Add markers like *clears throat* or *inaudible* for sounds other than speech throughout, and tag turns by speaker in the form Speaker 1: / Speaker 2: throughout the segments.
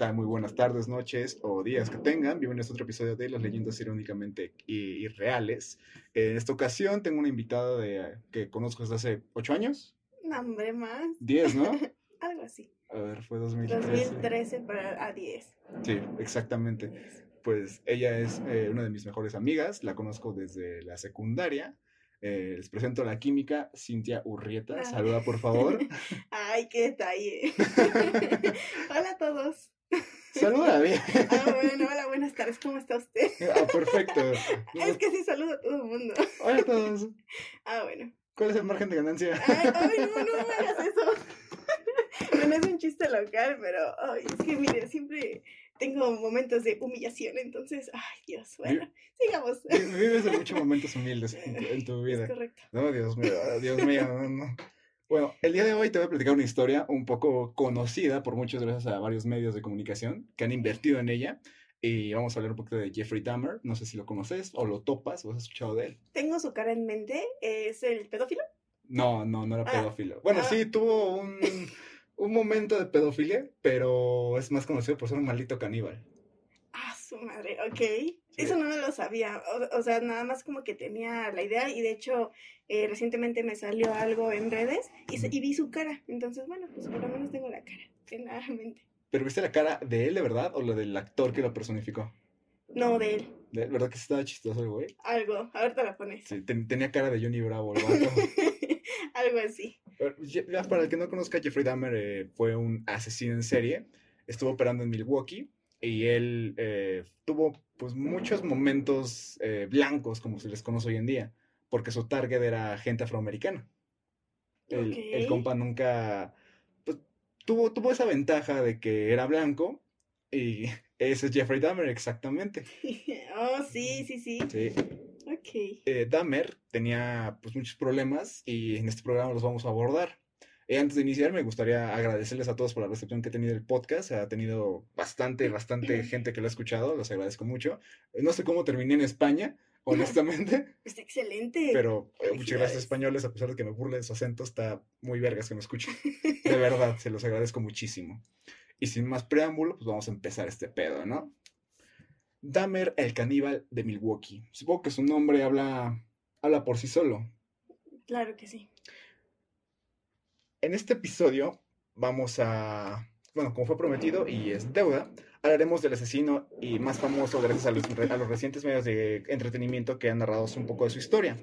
Speaker 1: tal? Muy buenas tardes, noches o días que tengan. Bienvenidos a otro episodio de Las leyendas irónicamente irreales. En esta ocasión tengo una invitada de, que conozco desde hace ocho años.
Speaker 2: No, hombre, más.
Speaker 1: Diez, ¿no? *laughs*
Speaker 2: Algo así.
Speaker 1: A ver, fue 2013.
Speaker 2: 2013 para a 10.
Speaker 1: Sí, exactamente. Pues ella es eh, una de mis mejores amigas, la conozco desde la secundaria. Eh, les presento a la química, Cintia Urrieta. Saluda, por favor. *laughs*
Speaker 2: Ay, qué detalle. *laughs* hola a todos.
Speaker 1: Saluda bien.
Speaker 2: Ah, bueno, hola, buenas tardes, ¿cómo está usted?
Speaker 1: Ah, perfecto.
Speaker 2: Es que sí saludo a todo el mundo.
Speaker 1: Hola a todos.
Speaker 2: Ah, bueno.
Speaker 1: ¿Cuál es el margen de ganancia?
Speaker 2: Ay, ay no, no me hagas eso. No es un chiste local, pero ay, es que mire, siempre tengo momentos de humillación, entonces, ay Dios, bueno, sigamos.
Speaker 1: Vives en muchos momentos humildes en tu, vida.
Speaker 2: Es correcto.
Speaker 1: No, Dios mío, Dios mío, no, no. Bueno, el día de hoy te voy a platicar una historia un poco conocida por muchos gracias a varios medios de comunicación que han invertido en ella. Y vamos a hablar un poquito de Jeffrey Dahmer. No sé si lo conoces o lo topas o has escuchado de él.
Speaker 2: Tengo su cara en mente. ¿Es el pedófilo?
Speaker 1: No, no, no era ah. pedófilo. Bueno, ah. sí, tuvo un, un momento de pedofilia, pero es más conocido por ser un maldito caníbal.
Speaker 2: Madre, ok. Eso no me lo sabía. O, sea, nada más como que tenía la idea y de hecho eh, recientemente me salió algo en redes y, vi su cara. Entonces, bueno, pues por lo menos tengo la cara en la mente.
Speaker 1: ¿Pero viste la cara de él de verdad o la del actor que lo personificó?
Speaker 2: No, de él.
Speaker 1: ¿De verdad que estaba chistoso el güey?
Speaker 2: Algo, a ver te la pones.
Speaker 1: Sí, tenía cara de Johnny Bravo, el *laughs*
Speaker 2: Algo así.
Speaker 1: para el que no conozca, Jeffrey Dahmer eh, fue un asesino en serie. Estuvo operando en Milwaukee y él eh, tuvo pues muchos momentos eh, blancos, como se les conoce hoy en día, porque su target era gente afroamericana. El, compa nunca pues, tuvo, tuvo esa ventaja de que era blanco y *laughs* ese es Jeffrey Dahmer, exactamente. *laughs*
Speaker 2: oh, sí, sí, sí.
Speaker 1: Sí.
Speaker 2: Ok.
Speaker 1: Eh, Dahmer tenía pues muchos problemas y en este programa los vamos a abordar. Eh, antes de iniciar, me gustaría agradecerles a todos por la recepción que ha tenido el podcast. Ha tenido bastante, bastante gente que lo ha escuchado. Los agradezco mucho. Eh, no sé cómo terminé en España, *laughs* honestamente.
Speaker 2: Está excelente.
Speaker 1: Pero muchas gracias, españoles. A pesar de que me burle de su acento, está muy vergas que me escuchen. *laughs* De verdad, se los agradezco muchísimo. Y sin más preámbulo, pues vamos a empezar este pedo, ¿no? Dahmer, el caníbal de Milwaukee. Supongo que su nombre habla, habla por sí solo.
Speaker 2: Claro que sí.
Speaker 1: En este episodio vamos a, bueno, como fue prometido y es deuda, hablaremos del asesino y más famoso gracias a los, recientes medios de entretenimiento que han narrado un poco de su historia.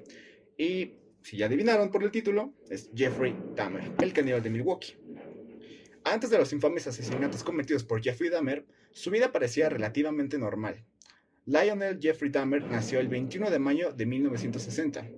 Speaker 1: Y si ya adivinaron por el título, es Jeffrey Dahmer, el caníbal de Milwaukee. Antes de los infames asesinatos cometidos por Jeffrey Dahmer, su vida parecía relativamente normal. Lionel Jeffrey Dahmer nació el 21 de mayo de 1960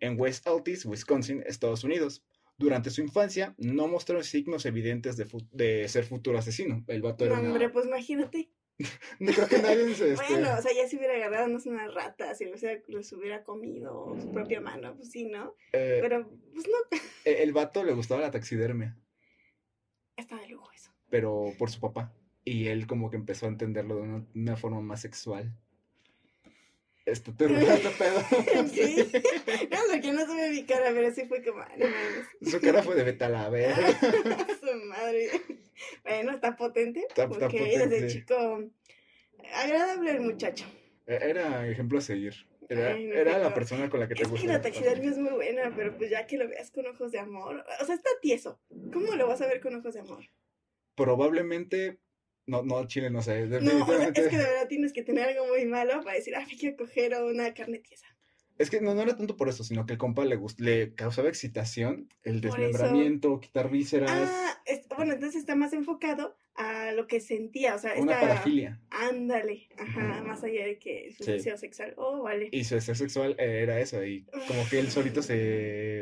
Speaker 1: en West Altis, Wisconsin, Estados Unidos. Durante su infancia no mostró signos evidentes de, ser futuro asesino. El vato era
Speaker 2: Hombre, pues imagínate. *laughs*
Speaker 1: no creo que nadie se...
Speaker 2: Este... Bueno, o sea, ya se hubiera agarrado no una rata, si los hubiera comido su propia mano, pues sí, ¿no? Eh, Pero, pues no.
Speaker 1: El vato le gustaba la taxidermia.
Speaker 2: Está de lujo eso.
Speaker 1: Pero por su papá. Y él como que empezó a entenderlo de una, forma más sexual. Esto te este pedo. *laughs*
Speaker 2: sí. *laughs* No, que no se mi cara, pero sí fue como.
Speaker 1: Su cara fue de beta la ver. *laughs*
Speaker 2: Su madre. Bueno, está potente. Está, porque desde chico. Agradable el muchacho.
Speaker 1: E, era ejemplo a seguir. Era, era la persona con la que te gusta.
Speaker 2: Es que la taxidermia es muy buena, pero pues ya que lo veas con ojos de amor. O sea, está tieso. ¿Cómo lo vas a ver con ojos de amor?
Speaker 1: Probablemente. No, no, Chile no sé.
Speaker 2: No, es que de verdad tienes que tener algo muy malo para decir, ah, me quiero coger una carne tiesa.
Speaker 1: Es que no, no era tanto por eso, sino que el compa le, le causaba excitación, el desmembramiento, quitar vísceras.
Speaker 2: Ah, bueno, entonces está más enfocado a lo que sentía, o sea,
Speaker 1: una parafilia.
Speaker 2: Ándale, ajá, más allá de que su deseo sexual, oh, vale.
Speaker 1: Y su deseo sexual eh, era eso, y como que él solito se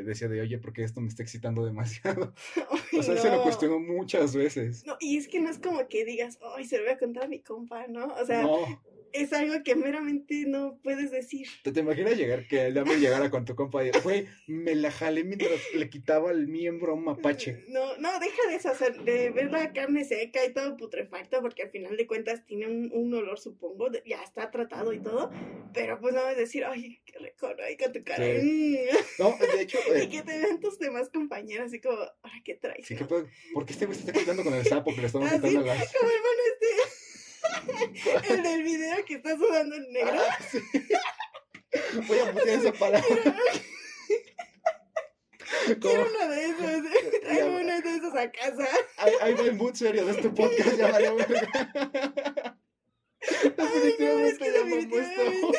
Speaker 1: decía de, oye, ¿por qué esto me está excitando demasiado? *laughs* o sea, se lo cuestionó muchas veces.
Speaker 2: No, y es que no es como que digas, ay, se lo voy a contar a mi compa, ¿no? O sea, es algo que meramente no puedes decir.
Speaker 1: ¿Te, te imaginas llegar, que el Dahmer llegara con tu compa y, güey, me la jalé mientras le quitaba el miembro a un mapache?
Speaker 2: No, no, deja de, hacer, de ver la carne seca y todo putrefacto, porque al final de cuentas tiene un, un olor, supongo, de- ya está tratado y todo, pero pues no es decir, ay, qué rico, ¿no? Ay, con tu cara.
Speaker 1: Sí.
Speaker 2: mm.
Speaker 1: No, de hecho, *laughs* eh,
Speaker 2: Y que te vean tus demás compañeros así como, ahora qué traes.
Speaker 1: sí,
Speaker 2: no?".
Speaker 1: ¿qué pedo? ¿por qué este güey se está quitando con el sapo que le estamos
Speaker 2: Ah,
Speaker 1: quitando las...
Speaker 2: Como el mono este, *laughs* el del video que está sudando en negro.
Speaker 1: Ah, sí. Voy a putear esa palabra. *laughs*
Speaker 2: Quiero uno de esos. Traigo uno de esos a casa.
Speaker 1: Ahí, va el mood serio de este podcast, ya verga. Definitivamente *laughs*
Speaker 2: Ay, no,
Speaker 1: me
Speaker 2: es que definitivamente.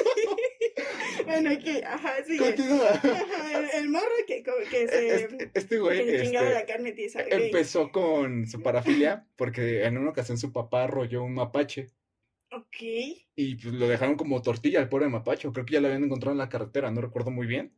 Speaker 2: Bueno, que, ajá, sí.
Speaker 1: Continúa.
Speaker 2: Ajá, el, el morro que, como que se,
Speaker 1: Este, este güey
Speaker 2: que
Speaker 1: este,
Speaker 2: la carne ok.
Speaker 1: empezó con su parafilia porque en una ocasión su papá arrolló un mapache
Speaker 2: Ok.
Speaker 1: y pues, lo dejaron como tortilla al pobre mapache. Creo que ya lo habían encontrado en la carretera, no recuerdo muy bien.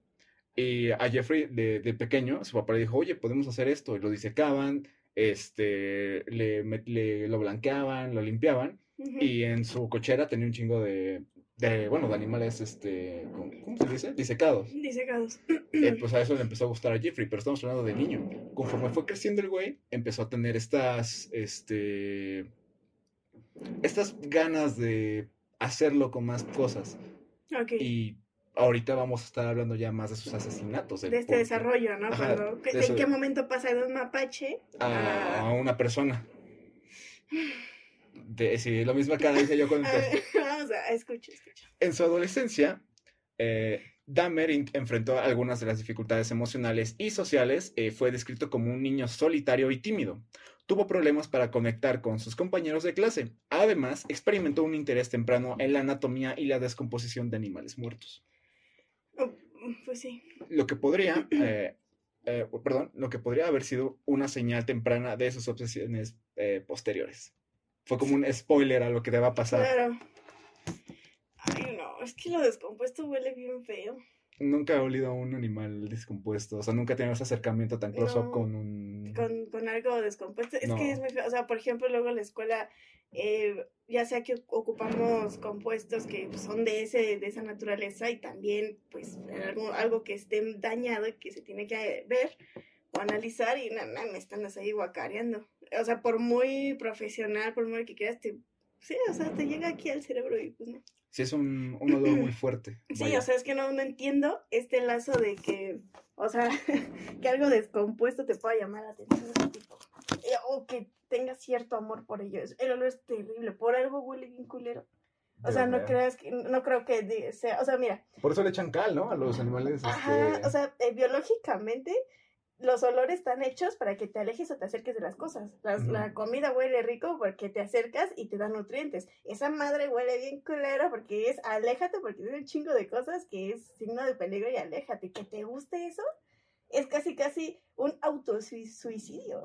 Speaker 1: Y a Jeffrey de, de pequeño, su papá le dijo, oye, podemos hacer esto. Y lo disecaban, este, le, le- lo blanqueaban, lo limpiaban. Y en su cochera tenía un chingo de, de bueno, de animales, este, ¿cómo, cómo se dice? Disecados.
Speaker 2: Disecados.
Speaker 1: Eh, pues a eso le empezó a gustar a Jeffrey, pero estamos hablando de niño. Conforme fue creciendo el güey, empezó a tener estas, este, estas ganas de hacerlo con más cosas.
Speaker 2: Ok.
Speaker 1: Y ahorita vamos a estar hablando ya más de sus asesinatos.
Speaker 2: de este
Speaker 1: por-
Speaker 2: desarrollo, ¿no?
Speaker 1: Ajá,
Speaker 2: Cuando,
Speaker 1: de
Speaker 2: ¿En
Speaker 1: eso.
Speaker 2: qué momento pasa de un mapache
Speaker 1: a a... una persona. De, sí, lo mismo acá dice yo con *laughs*
Speaker 2: vamos a, a escucha, escucha.
Speaker 1: En su adolescencia, eh, Dahmer enfrentó algunas de las dificultades emocionales y sociales. eh, fue descrito como un niño solitario y tímido. Tuvo problemas para conectar con sus compañeros de clase. Además, experimentó un interés temprano en la anatomía y la descomposición de animales muertos.
Speaker 2: Oh, pues sí.
Speaker 1: Lo que podría, eh, eh, perdón, lo que podría haber sido una señal temprana de sus obsesiones posteriores. Fue como un spoiler a lo que te va a pasar.
Speaker 2: Claro. Ay, no, es que lo descompuesto huele bien feo.
Speaker 1: Nunca he olido a un animal descompuesto. O sea, nunca he tenido ese acercamiento tan close up
Speaker 2: No,
Speaker 1: con un.
Speaker 2: Con, con algo descompuesto. Es
Speaker 1: No.
Speaker 2: que es muy feo. O sea, por ejemplo, luego en la escuela, eh, ya sea que ocupamos compuestos que son de, ese, de esa naturaleza y también, pues, algo, algo que esté dañado y que se tiene que ver o analizar y nada, me están ahí guacareando. O sea, por muy profesional, por muy que quieras, te, sí, o sea, te llega aquí al cerebro y pues no.
Speaker 1: Sí, es un, un olor muy *clears throat* fuerte.
Speaker 2: Sí,
Speaker 1: vaya.
Speaker 2: o sea, es que no, no entiendo este lazo de que, o sea, *laughs* que algo descompuesto te pueda llamar la atención. ese tipo. Eh, O que tengas cierto amor por ello. El olor es terrible, por algo huele bien culero. O sea, no creas que, no creo que sea, o sea, mira,
Speaker 1: Por eso le echan cal, ¿no? A los animales.
Speaker 2: ajá,
Speaker 1: este,
Speaker 2: o sea, eh, biológicamente los olores están hechos para que te alejes o te acerques de las cosas. Las-. La comida huele rico porque te acercas y te da nutrientes. Esa madre huele bien culero porque es aléjate porque tiene un chingo de cosas que es signo de peligro y aléjate. Que te guste eso es casi casi un autosuicidio.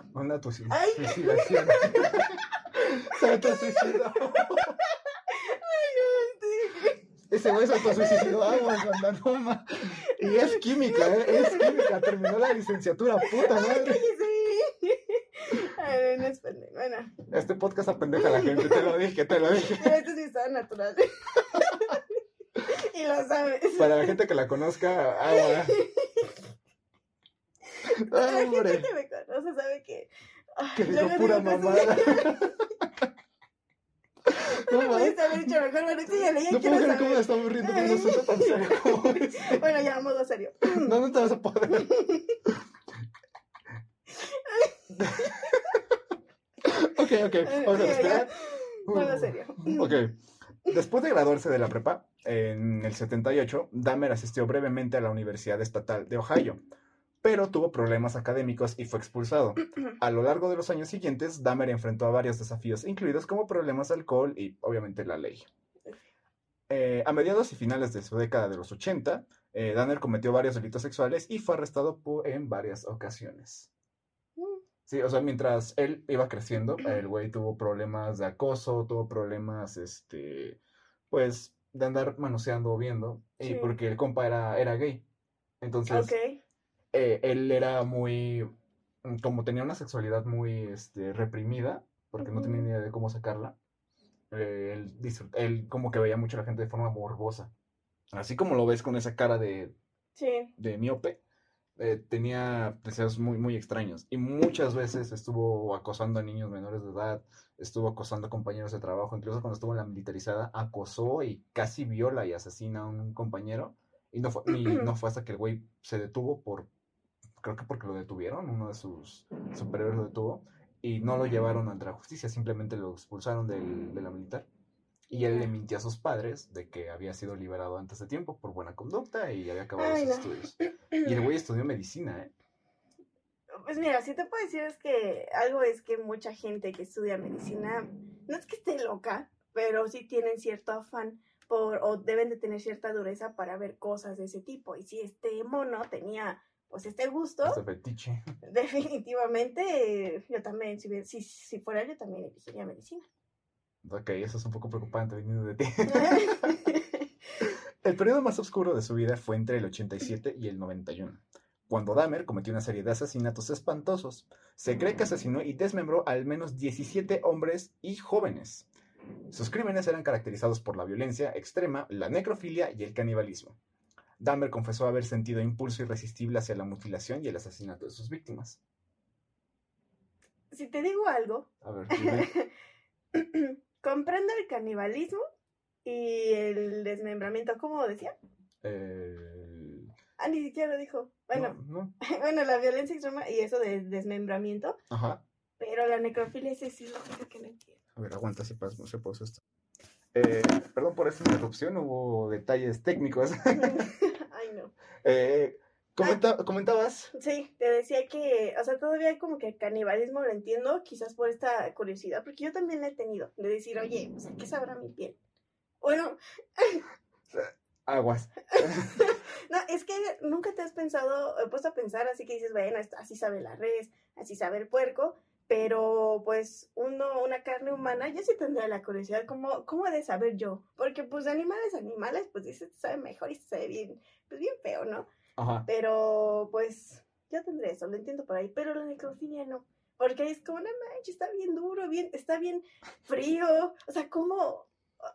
Speaker 2: Ay. *laughs* *laughs*
Speaker 1: Se autosuicidó. Ese güey se autosuicidó. Vamos, banda, no ma- Y es química, ¿eh? Es química. Terminó la licenciatura, puta madre.
Speaker 2: Ay, no es pendejo. Bueno,
Speaker 1: Este podcast apendeja a la gente, te lo dije, te lo dije.
Speaker 2: pero este sí estaba natural. y lo sabes.
Speaker 1: Para la gente que la conozca, agua.
Speaker 2: La gente que me conoce sabe que. ay,
Speaker 1: Que pura
Speaker 2: digo cosas-
Speaker 1: mamada. No,
Speaker 2: No pudiste haber dicho mejor, bueno, sí, ya leí,
Speaker 1: No puedo creer cómo estamos riendo con asunto tan serio como *laughs* este.
Speaker 2: Bueno, ya, modo serio.
Speaker 1: No, no te vas a poder. ok, ok, vamos a respirar.
Speaker 2: Modo serio.
Speaker 1: Ok. Después de graduarse de la prepa, en el 78, Dahmer asistió brevemente a la Universidad Estatal de Ohio, pero tuvo problemas académicos y fue expulsado. *clears throat* A lo largo de los años siguientes, Dahmer enfrentó a varios desafíos, incluidos como problemas de alcohol y, obviamente, la ley. Eh, a mediados y finales de su década de los 80, eh, Dahmer cometió varios delitos sexuales y fue arrestado en varias ocasiones. Sí, o sea, mientras él iba creciendo, *clears throat* el güey tuvo problemas de acoso, tuvo problemas, este, pues, de andar manoseando o viendo, y
Speaker 2: Sí.
Speaker 1: porque el compa era, era gay. Entonces,
Speaker 2: Ok.
Speaker 1: Eh, él era muy, mm, como tenía una sexualidad muy, este, reprimida, porque no tenía ni idea de cómo sacarla, eh, él, él como que veía mucho a la gente de forma morbosa. Así como lo ves con esa cara de,
Speaker 2: Sí.
Speaker 1: de miope, eh, tenía deseos muy, muy extraños. Y muchas veces estuvo acosando a niños menores de edad, estuvo acosando a compañeros de trabajo, incluso cuando estuvo en la militarizada, acosó y casi viola y asesina a un compañero. Y no fue, ni- no *clears throat* fue hasta que el güey se detuvo por, creo que porque lo detuvieron, uno de sus superiores lo detuvo, y no lo llevaron ante la justicia, simplemente lo expulsaron del- de la militar. Y él le mintió a sus padres de que había sido liberado antes de tiempo por buena conducta y había acabado
Speaker 2: Ay,
Speaker 1: sus
Speaker 2: no.
Speaker 1: estudios. *clears throat* Y el güey estudió medicina, ¿eh?
Speaker 2: Pues mira, si te puedo decir es que algo es que mucha gente que estudia medicina, no es que esté loca, pero sí tienen cierto afán por, o deben de tener cierta dureza para ver cosas de ese tipo. Y si este mono tenía pues este gusto,
Speaker 1: Este fetiche. *laughs*
Speaker 2: definitivamente yo también, si, si, si fuera yo también elegiría medicina.
Speaker 1: Ok, eso es un poco preocupante viniendo de ti. *laughs* El periodo más oscuro de su vida fue entre el 87 y el 91, cuando Dahmer cometió una serie de asesinatos espantosos. Se cree que asesinó y desmembró al menos 17 hombres y jóvenes. Sus crímenes eran caracterizados por la violencia extrema, la necrofilia y el canibalismo. Dahmer confesó haber sentido impulso irresistible hacia la mutilación y el asesinato de sus víctimas.
Speaker 2: si te digo algo,
Speaker 1: A ver, dime. *laughs*
Speaker 2: comprendo el canibalismo y el desmembramiento, ¿cómo decía?
Speaker 1: Eh,
Speaker 2: Ah, ni siquiera lo dijo. Bueno,
Speaker 1: no, no. *laughs*
Speaker 2: bueno, la violencia extrema y eso de desmembramiento,
Speaker 1: Ajá.
Speaker 2: pero la necrofilia ese sí es lo que no entiendo.
Speaker 1: A ver, aguanta, se pasó, se pausó esto. Eh, perdón por esta interrupción, hubo detalles técnicos. *laughs*
Speaker 2: Ay, no. *laughs*
Speaker 1: Eh, comenta- comentabas.
Speaker 2: Sí, te decía que, o sea, todavía como que el canibalismo lo entiendo, quizás por esta curiosidad, porque yo también la he tenido, de decir, oye, o sea, ¿qué sabrá mi piel? Bueno, *laughs*
Speaker 1: Aguas.
Speaker 2: no, es que nunca te has pensado, he puesto a pensar, así que dices, bueno, así sabe la res, así sabe el puerco, pero pues uno, una carne humana, yo sí tendría la curiosidad, ¿cómo, cómo de saber yo? Porque pues animales, animales, pues dices, sabe mejor y sabe bien, pues bien feo, ¿no?
Speaker 1: Ajá.
Speaker 2: Pero pues yo tendré eso, lo entiendo por ahí, pero la necrofilia no. Porque es como, no manches, está bien duro, bien, está bien frío. O sea, ¿cómo?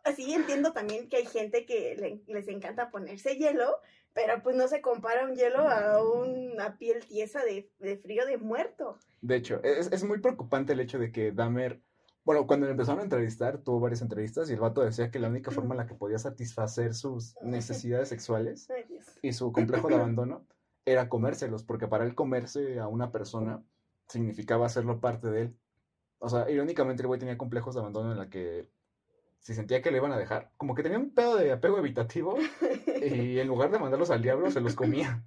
Speaker 2: Así entiendo también que hay gente que le- les encanta ponerse hielo, pero pues no se compara un hielo a una piel tiesa de, de frío de muerto.
Speaker 1: De hecho, es, es muy preocupante el hecho de que Dahmer. Bueno, cuando le empezaron a entrevistar, tuvo varias entrevistas y el vato decía que la única forma en la que podía satisfacer sus *laughs* necesidades sexuales y su complejo de abandono era comérselos, porque para él comerse a una persona significaba hacerlo parte de él. O sea, irónicamente el güey tenía complejos de abandono en la que si sentía que le iban a dejar, como que tenía un pedo de apego evitativo *laughs* y en lugar de mandarlos al diablo se los comía.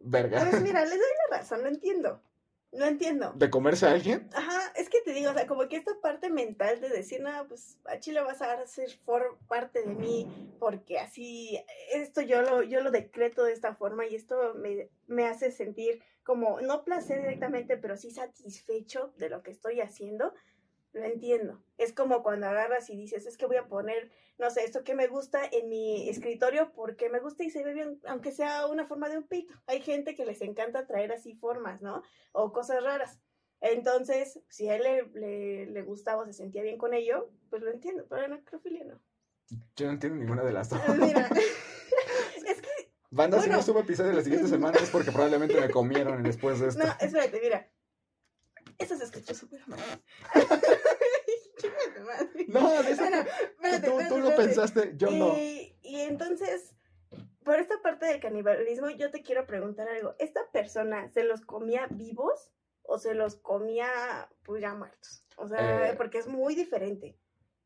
Speaker 1: Verga.
Speaker 2: Pues mira, les doy la *laughs* razón, lo entiendo. Lo entiendo.
Speaker 1: ¿De comerse a alguien?
Speaker 2: Ajá, es que te digo, o sea, como que esta parte mental de decir, no, pues a Chile vas a ser for parte de mí, porque así, esto yo lo, yo lo decreto de esta forma y esto me, me hace sentir como, no placer directamente, pero sí satisfecho de lo que estoy haciendo, lo entiendo. Es como cuando agarras y dices, es que voy a poner, no sé, esto que me gusta en mi escritorio porque me gusta y se ve bien, aunque sea una forma de un pito. Hay gente que les encanta traer así formas, ¿no? O cosas raras. Entonces, si a él le, le, le gustaba o se sentía bien con ello, pues lo entiendo, pero la necrofilia no.
Speaker 1: Yo no entiendo ninguna de las dos. *laughs*
Speaker 2: Mira, *laughs* es que,
Speaker 1: Banda, si
Speaker 2: bueno.
Speaker 1: no subo episodio la siguiente semana es porque probablemente me comieron después de esto.
Speaker 2: no, espérate, mira. Eso se escuchó súper mal. *laughs*
Speaker 1: No, de eso
Speaker 2: Bueno,
Speaker 1: tú,
Speaker 2: espérate,
Speaker 1: tú
Speaker 2: espérate,
Speaker 1: lo
Speaker 2: espérate.
Speaker 1: pensaste, yo no.
Speaker 2: Y, y entonces, por esta parte del canibalismo, yo te quiero preguntar algo. ¿Esta persona se los comía vivos o se los comía pues ya muertos? O sea,
Speaker 1: Eh.
Speaker 2: porque es muy diferente.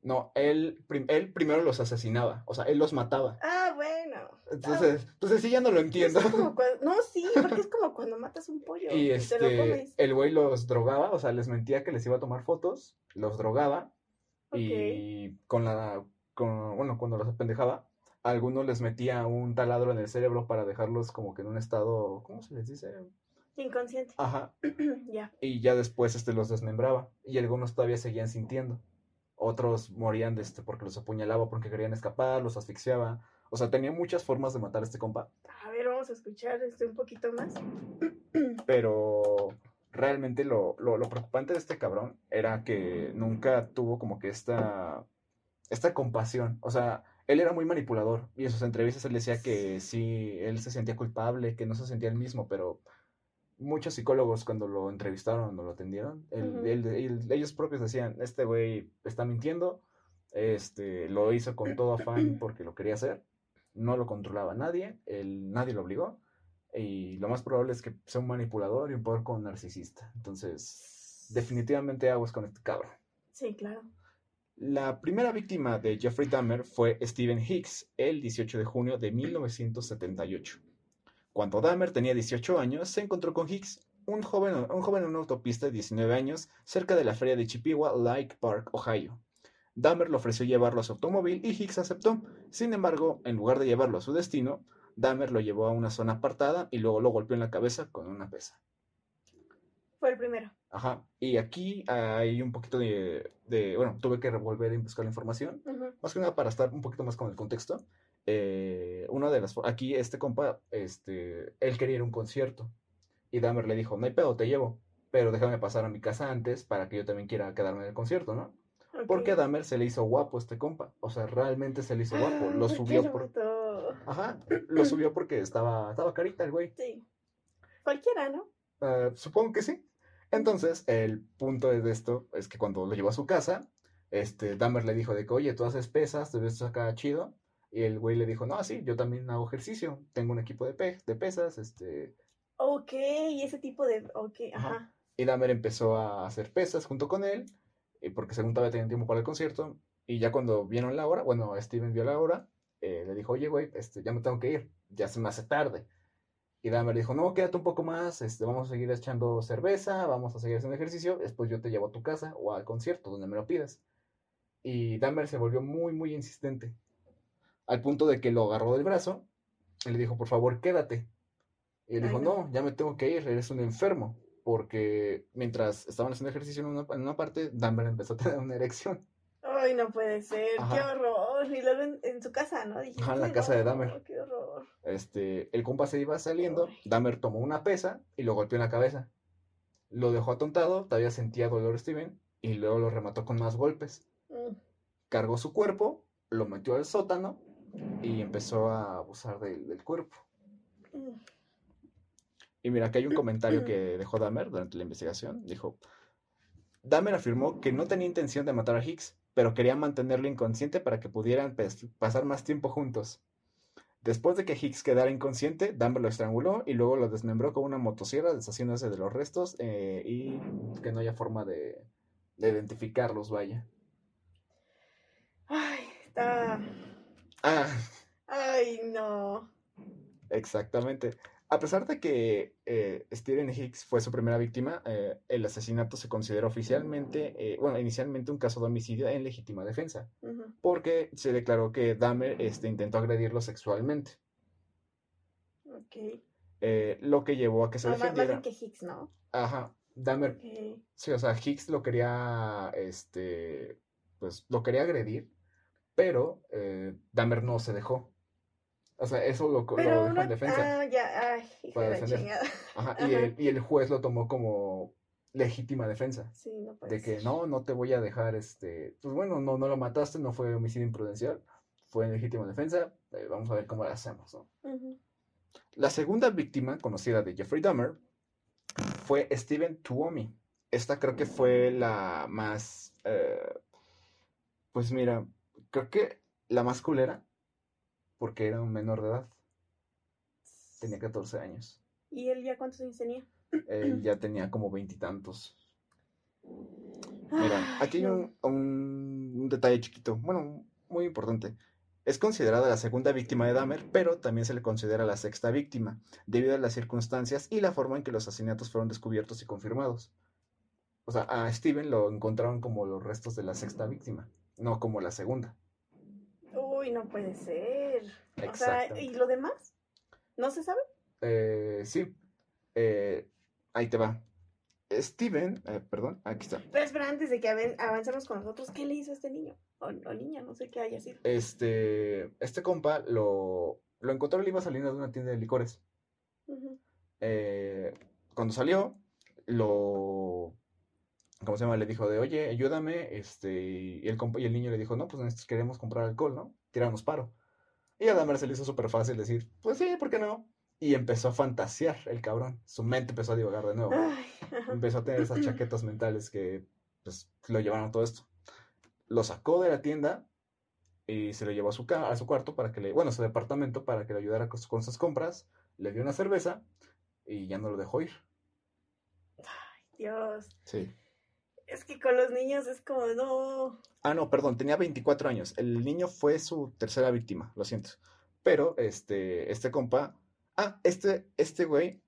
Speaker 1: No, él, prim- él primero los asesinaba, o sea, él los mataba.
Speaker 2: Ah, bueno.
Speaker 1: Entonces, entonces sí ya no lo entiendo.
Speaker 2: cuando- no, sí, porque es como cuando matas un pollo *laughs*
Speaker 1: Y
Speaker 2: y te lo
Speaker 1: este,
Speaker 2: comes.
Speaker 1: el güey los drogaba, o sea, les mentía que les iba a tomar fotos, los drogaba y con la, con, bueno, cuando los apendejaba, a algunos les metía un taladro en el cerebro para dejarlos como que en un estado, ¿cómo se les dice?
Speaker 2: Inconsciente.
Speaker 1: Ajá, *clears throat*
Speaker 2: ya.
Speaker 1: y ya después este los desmembraba y algunos todavía seguían sintiendo. Otros morían de este porque los apuñalaba porque querían escapar, los asfixiaba. O sea, tenía muchas formas de matar a este compa.
Speaker 2: A ver, vamos a escuchar este un poquito más. *clears throat*
Speaker 1: Pero realmente lo, lo, lo preocupante de este cabrón era que nunca tuvo como que esta, esta compasión. O sea, él era muy manipulador y en sus entrevistas él decía que sí, él se sentía culpable, que no se sentía el mismo, pero muchos psicólogos cuando lo entrevistaron o lo atendieron, él- él- ellos propios decían, este güey está mintiendo, este, lo hizo con todo afán porque lo quería hacer, no lo controlaba nadie, él, nadie lo obligó, y lo más probable es que sea un manipulador y un poco narcisista. Entonces, definitivamente aguas con este cabrón.
Speaker 2: Sí, claro.
Speaker 1: La primera víctima de Jeffrey Dahmer fue Stephen Hicks el 18 de junio de 1978. Cuando Dahmer tenía 18 años, se encontró con Hicks, un joven, un joven en una autopista de 19 años cerca de la feria de Chippewa, Lake Park, Ohio. Dahmer le ofreció llevarlo a su automóvil y Hicks aceptó. Sin embargo, en lugar de llevarlo a su destino, Dahmer lo llevó a una zona apartada y luego lo golpeó en la cabeza con una pesa.
Speaker 2: Fue el primero.
Speaker 1: Ajá. Y aquí hay un poquito de, de- bueno, tuve que revolver y buscar la información. Más que nada para estar un poquito más con el contexto. Eh, una de las, aquí este compa, este, él quería ir a un concierto. Y Dahmer le dijo, no hay pedo, te llevo. Pero déjame pasar a mi casa antes para que yo también quiera quedarme en el concierto, ¿no? Porque a Dahmer se le hizo guapo este compa. O sea, realmente se le hizo guapo.
Speaker 2: Ah,
Speaker 1: Lo subió por... Ajá, lo subió porque estaba, estaba carita el güey.
Speaker 2: Sí. Cualquiera, ¿no?
Speaker 1: Eh, supongo que sí. Entonces, el punto de esto es que cuando lo llevó a su casa, este, Dahmer le dijo de que, oye, tú haces pesas, te ves acá chido. Y el güey le dijo, no, sí, yo también hago ejercicio, tengo un equipo de, pe- de pesas, este...
Speaker 2: Ok, ese tipo de. Ok,
Speaker 1: Ajá.
Speaker 2: ajá.
Speaker 1: Y Dahmer empezó a hacer pesas junto con él, y porque según todavía tenían tiempo para el concierto. Y ya cuando vieron la hora, bueno, Steven vio la hora, eh, le dijo, oye, güey, este, ya me tengo que ir, ya se me hace tarde. Y Dahmer dijo, no, quédate un poco más, este, vamos a seguir echando cerveza, vamos a seguir haciendo ejercicio, después yo te llevo a tu casa o al concierto, donde me lo pidas. Y Dahmer se volvió muy, muy insistente, al punto de que lo agarró del brazo y le dijo, por favor, quédate. Y él
Speaker 2: Ay,
Speaker 1: dijo,
Speaker 2: no.
Speaker 1: no, ya me tengo que ir, eres un enfermo. Porque mientras estaban haciendo ejercicio en una, en una parte, Dahmer empezó a tener una erección.
Speaker 2: Ay, no puede ser. Qué horror. Y luego en, en su casa, ¿no?
Speaker 1: Ajá, en la casa de Dahmer.
Speaker 2: Qué horror.
Speaker 1: Este, el compa se iba saliendo. Dahmer tomó una pesa y lo golpeó en la cabeza. Lo dejó atontado, todavía sentía dolor Steven, y luego lo remató con más golpes.
Speaker 2: Mm.
Speaker 1: Cargó su cuerpo, lo metió al sótano y empezó a abusar del, del cuerpo.
Speaker 2: Mm.
Speaker 1: Y mira, aquí hay un comentario que *clears throat* dejó Dahmer durante la investigación. Dijo, Dahmer afirmó que no tenía intención de matar a Hicks, pero quería mantenerlo inconsciente para que pudieran pasar más tiempo juntos. Después de que Hicks quedara inconsciente, Dahmer lo estranguló y luego lo desmembró con una motosierra, deshaciéndose de los restos eh, y que no haya forma de, de identificarlos, vaya.
Speaker 2: Ay, está.
Speaker 1: Ah,
Speaker 2: Ay, no.
Speaker 1: Exactamente. A pesar de que eh, Steven Hicks fue su primera víctima, eh, el asesinato se considera oficialmente, eh, bueno, inicialmente un caso de homicidio en legítima defensa, porque se declaró que Dahmer este, intentó agredirlo sexualmente,
Speaker 2: Ok.
Speaker 1: lo que llevó a que se
Speaker 2: No, más, más
Speaker 1: defendiera.
Speaker 2: bien que Hicks, ¿no?
Speaker 1: Ajá, Dahmer,
Speaker 2: Ok.
Speaker 1: sí, o sea, Hicks lo quería, este, pues, lo quería agredir, pero eh, Dahmer no se dejó. O sea, eso lo, dejó
Speaker 2: no.
Speaker 1: en defensa.
Speaker 2: Ah, ya. Ay,
Speaker 1: Para
Speaker 2: de la
Speaker 1: defender. Ajá, y, el, y el juez lo tomó como legítima defensa.
Speaker 2: Sí, no puede
Speaker 1: De que
Speaker 2: ser.
Speaker 1: no, no te voy a dejar, este, pues bueno, no, no lo mataste, no fue homicidio imprudencial, fue en legítima defensa, eh, vamos a ver cómo lo hacemos, ¿no? La segunda víctima conocida de Jeffrey Dahmer fue Steven Tuomi. Esta creo que fue la más, eh, pues mira, creo que la más culera, porque era un menor de edad, tenía 14 años.
Speaker 2: ¿Y él ya cuántos años tenía?
Speaker 1: Él ya *clears throat* tenía como veintitantos. Mira, aquí hay un, un- un detalle chiquito, bueno, muy importante. Es considerada la segunda víctima de Dahmer, pero también se le considera la sexta víctima, debido a las circunstancias y la forma en que los asesinatos fueron descubiertos y confirmados. O sea, a Steven lo encontraron como los restos de la sexta víctima, no como la segunda.
Speaker 2: Uy, no puede ser. O sea. ¿y lo demás? ¿No se sabe?
Speaker 1: Eh, sí, eh, ahí te va. Steven, eh, perdón, aquí está.
Speaker 2: Pero espera, antes de que avancemos con nosotros, ¿qué le hizo a este niño? O, o niña, no sé qué haya sido.
Speaker 1: Este, este compa lo, lo encontró, él iba saliendo de una tienda de licores. Eh, cuando salió, lo, ¿cómo se llama? Le dijo de, oye, ayúdame, este, y el, compa- y el niño le dijo, no, pues queremos comprar alcohol, ¿no? Tirarnos paro. Y a Dahmer se le hizo súper fácil decir, pues sí, ¿por qué no? Y empezó a fantasear el cabrón. Su mente empezó a divagar de nuevo.
Speaker 2: Ay.
Speaker 1: Empezó a tener esas chaquetas mentales que, pues, lo llevaron a todo esto. Lo sacó de la tienda y se lo llevó a su, a su cuarto para que le, bueno, a su departamento para que le ayudara con, con sus compras. Le dio una cerveza y ya no lo dejó ir.
Speaker 2: Dios.
Speaker 1: Sí.
Speaker 2: Es que con los niños es como, no.
Speaker 1: Ah, no, perdón, tenía 24 años. El niño fue su tercera víctima, lo siento. Pero, este, este compa, ah, este, este güey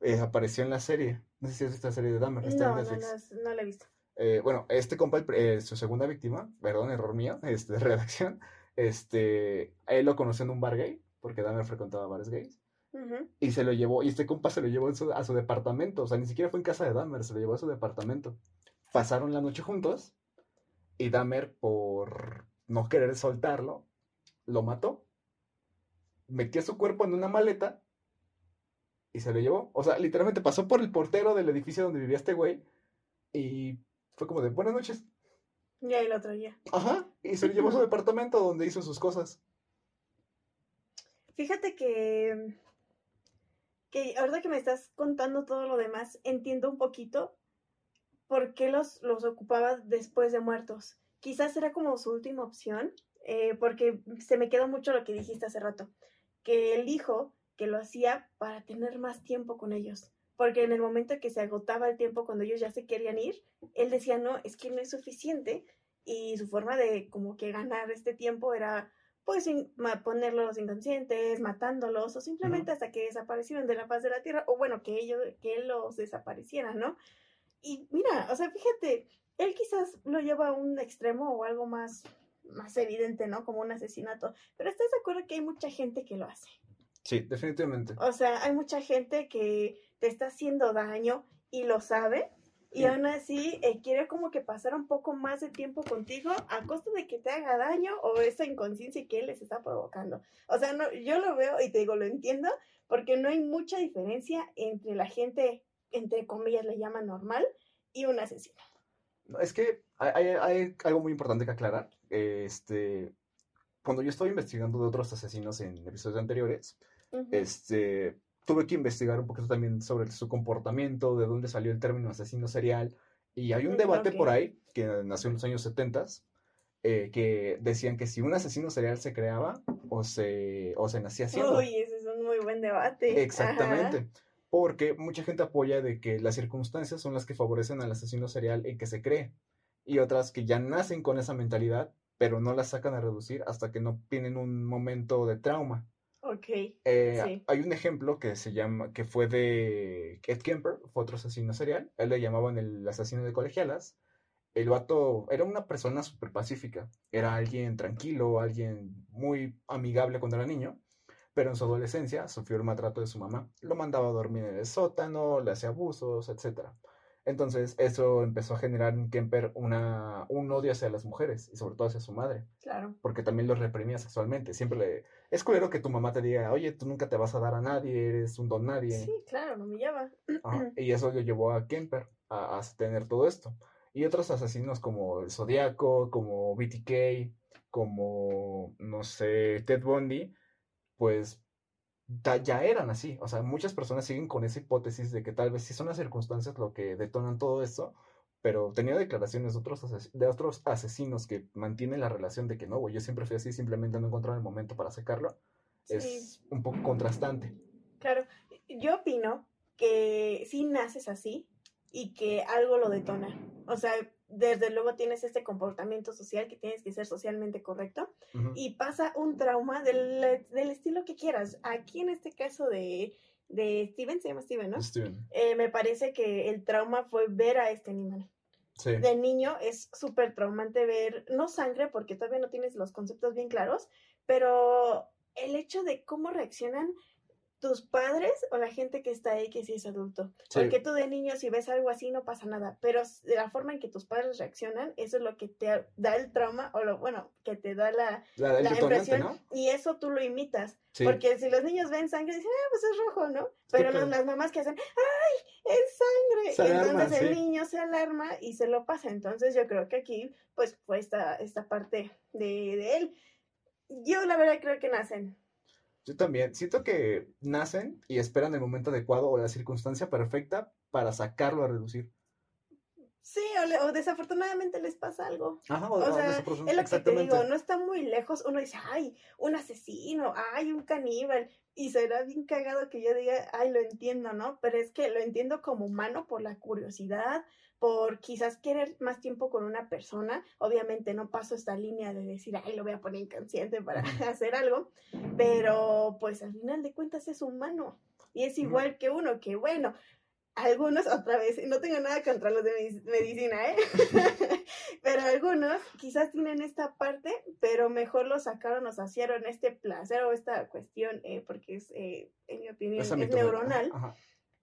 Speaker 1: eh, apareció en la serie. No sé si es esta serie de Dahmer, está
Speaker 2: No,
Speaker 1: en
Speaker 2: no,
Speaker 1: Netflix.
Speaker 2: no, no lo he visto.
Speaker 1: Eh, bueno, este compa, eh, su segunda víctima, perdón, error mío, este, de *laughs* redacción, este, a él lo conoció en un bar gay, porque Dahmer frecuentaba bares gays, y se lo llevó, y este compa se lo llevó su- a su departamento, o sea, ni siquiera fue en casa de Dahmer, se lo llevó a su departamento. Pasaron la noche juntos, y Dahmer, por no querer soltarlo, lo mató, metió su cuerpo en una maleta, y se lo llevó. O sea, literalmente pasó por el portero del edificio donde vivía este güey, y fue como de buenas noches.
Speaker 2: Y ahí lo traía.
Speaker 1: Ajá, y se lo llevó a su *laughs* departamento donde hizo sus cosas.
Speaker 2: Fíjate que, que ahorita que me estás contando todo lo demás, entiendo un poquito por qué los, los ocupaba después de muertos. Quizás era como su última opción, eh, porque se me quedó mucho lo que dijiste hace rato, que él dijo que lo hacía para tener más tiempo con ellos, porque en el momento que se agotaba el tiempo cuando ellos ya se querían ir, él decía, no, es que no es suficiente, y su forma de como que ganar este tiempo era pues in- ponerlos inconscientes, matándolos o simplemente hasta que desaparecieran de la faz de la tierra o bueno, que ellos que él los desapareciera, ¿no? Y mira, o sea, fíjate, él quizás lo lleva a un extremo o algo más más evidente, ¿no? Como un asesinato, pero ¿estás de acuerdo que hay mucha gente que lo hace?
Speaker 1: Sí, definitivamente.
Speaker 2: O sea, hay mucha gente que te está haciendo daño y lo sabe. Y
Speaker 1: Sí.
Speaker 2: aún así eh, quiere como que pasar un poco más de tiempo contigo a costa de que te haga daño o esa inconsciencia que él les está provocando. O sea, no, yo lo veo y te digo, lo entiendo, porque no hay mucha diferencia entre la gente, entre comillas, le llaman normal, y un asesino.
Speaker 1: No, Es que hay, algo muy importante que aclarar. Este, cuando yo estaba investigando de otros asesinos en episodios anteriores,
Speaker 2: Ujú.
Speaker 1: este, tuve que investigar un poquito también sobre su comportamiento, de dónde salió el término asesino serial. Y hay un
Speaker 2: Mm,
Speaker 1: debate por ahí, que nació en los años 70, que decían que si un asesino serial se creaba o se, o se nacía siendo.
Speaker 2: Uy, ese es un muy buen debate.
Speaker 1: Exactamente. Porque mucha gente apoya de que las circunstancias son las que favorecen al asesino serial en que se cree. Y otras que ya nacen con esa mentalidad, pero no la sacan a reducir hasta que no tienen un momento de trauma.
Speaker 2: Ok.
Speaker 1: Eh,
Speaker 2: Sí.
Speaker 1: Hay un ejemplo que se llama, que fue de Ed Kemper, fue otro asesino serial. A Él le llamaban el asesino de colegialas. El vato era una persona súper pacífica. Era alguien tranquilo, alguien muy amigable cuando era niño. Pero en su adolescencia sufrió el maltrato de su mamá. Lo mandaba a dormir en el sótano, le hacía abusos, etc. Entonces, eso empezó a generar en Kemper una, un odio hacia las mujeres y sobre todo hacia su madre
Speaker 2: Claro.
Speaker 1: porque también los reprimía sexualmente. Siempre le... Es culero que tu mamá te diga, oye, tú nunca te vas a dar a nadie, eres un don nadie.
Speaker 2: Sí, claro, no me llama.
Speaker 1: Ajá, *clears throat* Y eso lo llevó a Kemper a, a tener todo esto. Y otros asesinos como el Zodiaco, como BTK, como, no sé, Ted Bundy, pues ya eran así. O sea, muchas personas siguen con esa hipótesis de que tal vez sí son las circunstancias lo que detonan todo esto, pero tenía declaraciones de otros, de otros asesinos que mantienen la relación de que no, güey, yo siempre fui así, simplemente no encontraron el momento para sacarlo.
Speaker 2: Sí.
Speaker 1: Es un poco contrastante.
Speaker 2: Claro, yo opino que sí naces así y que algo lo detona. O sea, desde luego tienes este comportamiento social que tienes que ser socialmente correcto y pasa un trauma del, del estilo que quieras. Aquí en este caso de, de Steven, se llama Steven, ¿no?
Speaker 1: Steven.
Speaker 2: Eh, me parece que el trauma fue ver a este animal.
Speaker 1: Sí.
Speaker 2: De niño es súper traumante ver, no sangre porque todavía no tienes los conceptos bien claros, pero el hecho de cómo reaccionan tus padres o la gente que está ahí que sí es adulto.
Speaker 1: Sí.
Speaker 2: Porque tú de niño si ves algo así no pasa nada, pero de la forma en que tus padres reaccionan, eso es lo que te da el trauma o lo bueno, que te da la,
Speaker 1: La,
Speaker 2: impresión
Speaker 1: ¿no?
Speaker 2: y eso tú lo imitas.
Speaker 1: Sí.
Speaker 2: Porque si los niños ven sangre dicen, ah, pues es rojo, ¿no? Pero
Speaker 1: claro.
Speaker 2: los- las mamás que hacen, ¡ay, es sangre!
Speaker 1: Se alarman,
Speaker 2: Entonces el
Speaker 1: sí.
Speaker 2: niño se alarma y se lo pasa. Entonces yo creo que aquí, pues, fue esta, esta parte de, de él. Yo la verdad creo que nacen.
Speaker 1: Yo también. Siento que nacen y esperan el momento adecuado o la circunstancia perfecta para sacarlo a reducir.
Speaker 2: Sí, o, le- o desafortunadamente les pasa algo.
Speaker 1: Ajá,
Speaker 2: O sea,
Speaker 1: esa persona-
Speaker 2: es lo que te digo, no está muy lejos. Uno dice, ay, un asesino, ay, un caníbal. Y será bien cagado que yo diga, ay, lo entiendo, ¿no? Pero es que lo entiendo como humano por la curiosidad, por quizás querer más tiempo con una persona. Obviamente no paso esta línea de decir, ay, lo voy a poner inconsciente para *laughs* hacer algo. Pero pues al final de cuentas es humano. Y es igual que uno, que bueno, algunos otra vez, no tengo nada contra los de medic- medicina, ¿eh? *laughs* pero algunos quizás tienen esta parte, pero mejor lo sacaron o saciaron este placer o esta cuestión, eh, porque es, eh, en mi opinión, es neuronal,
Speaker 1: Ajá.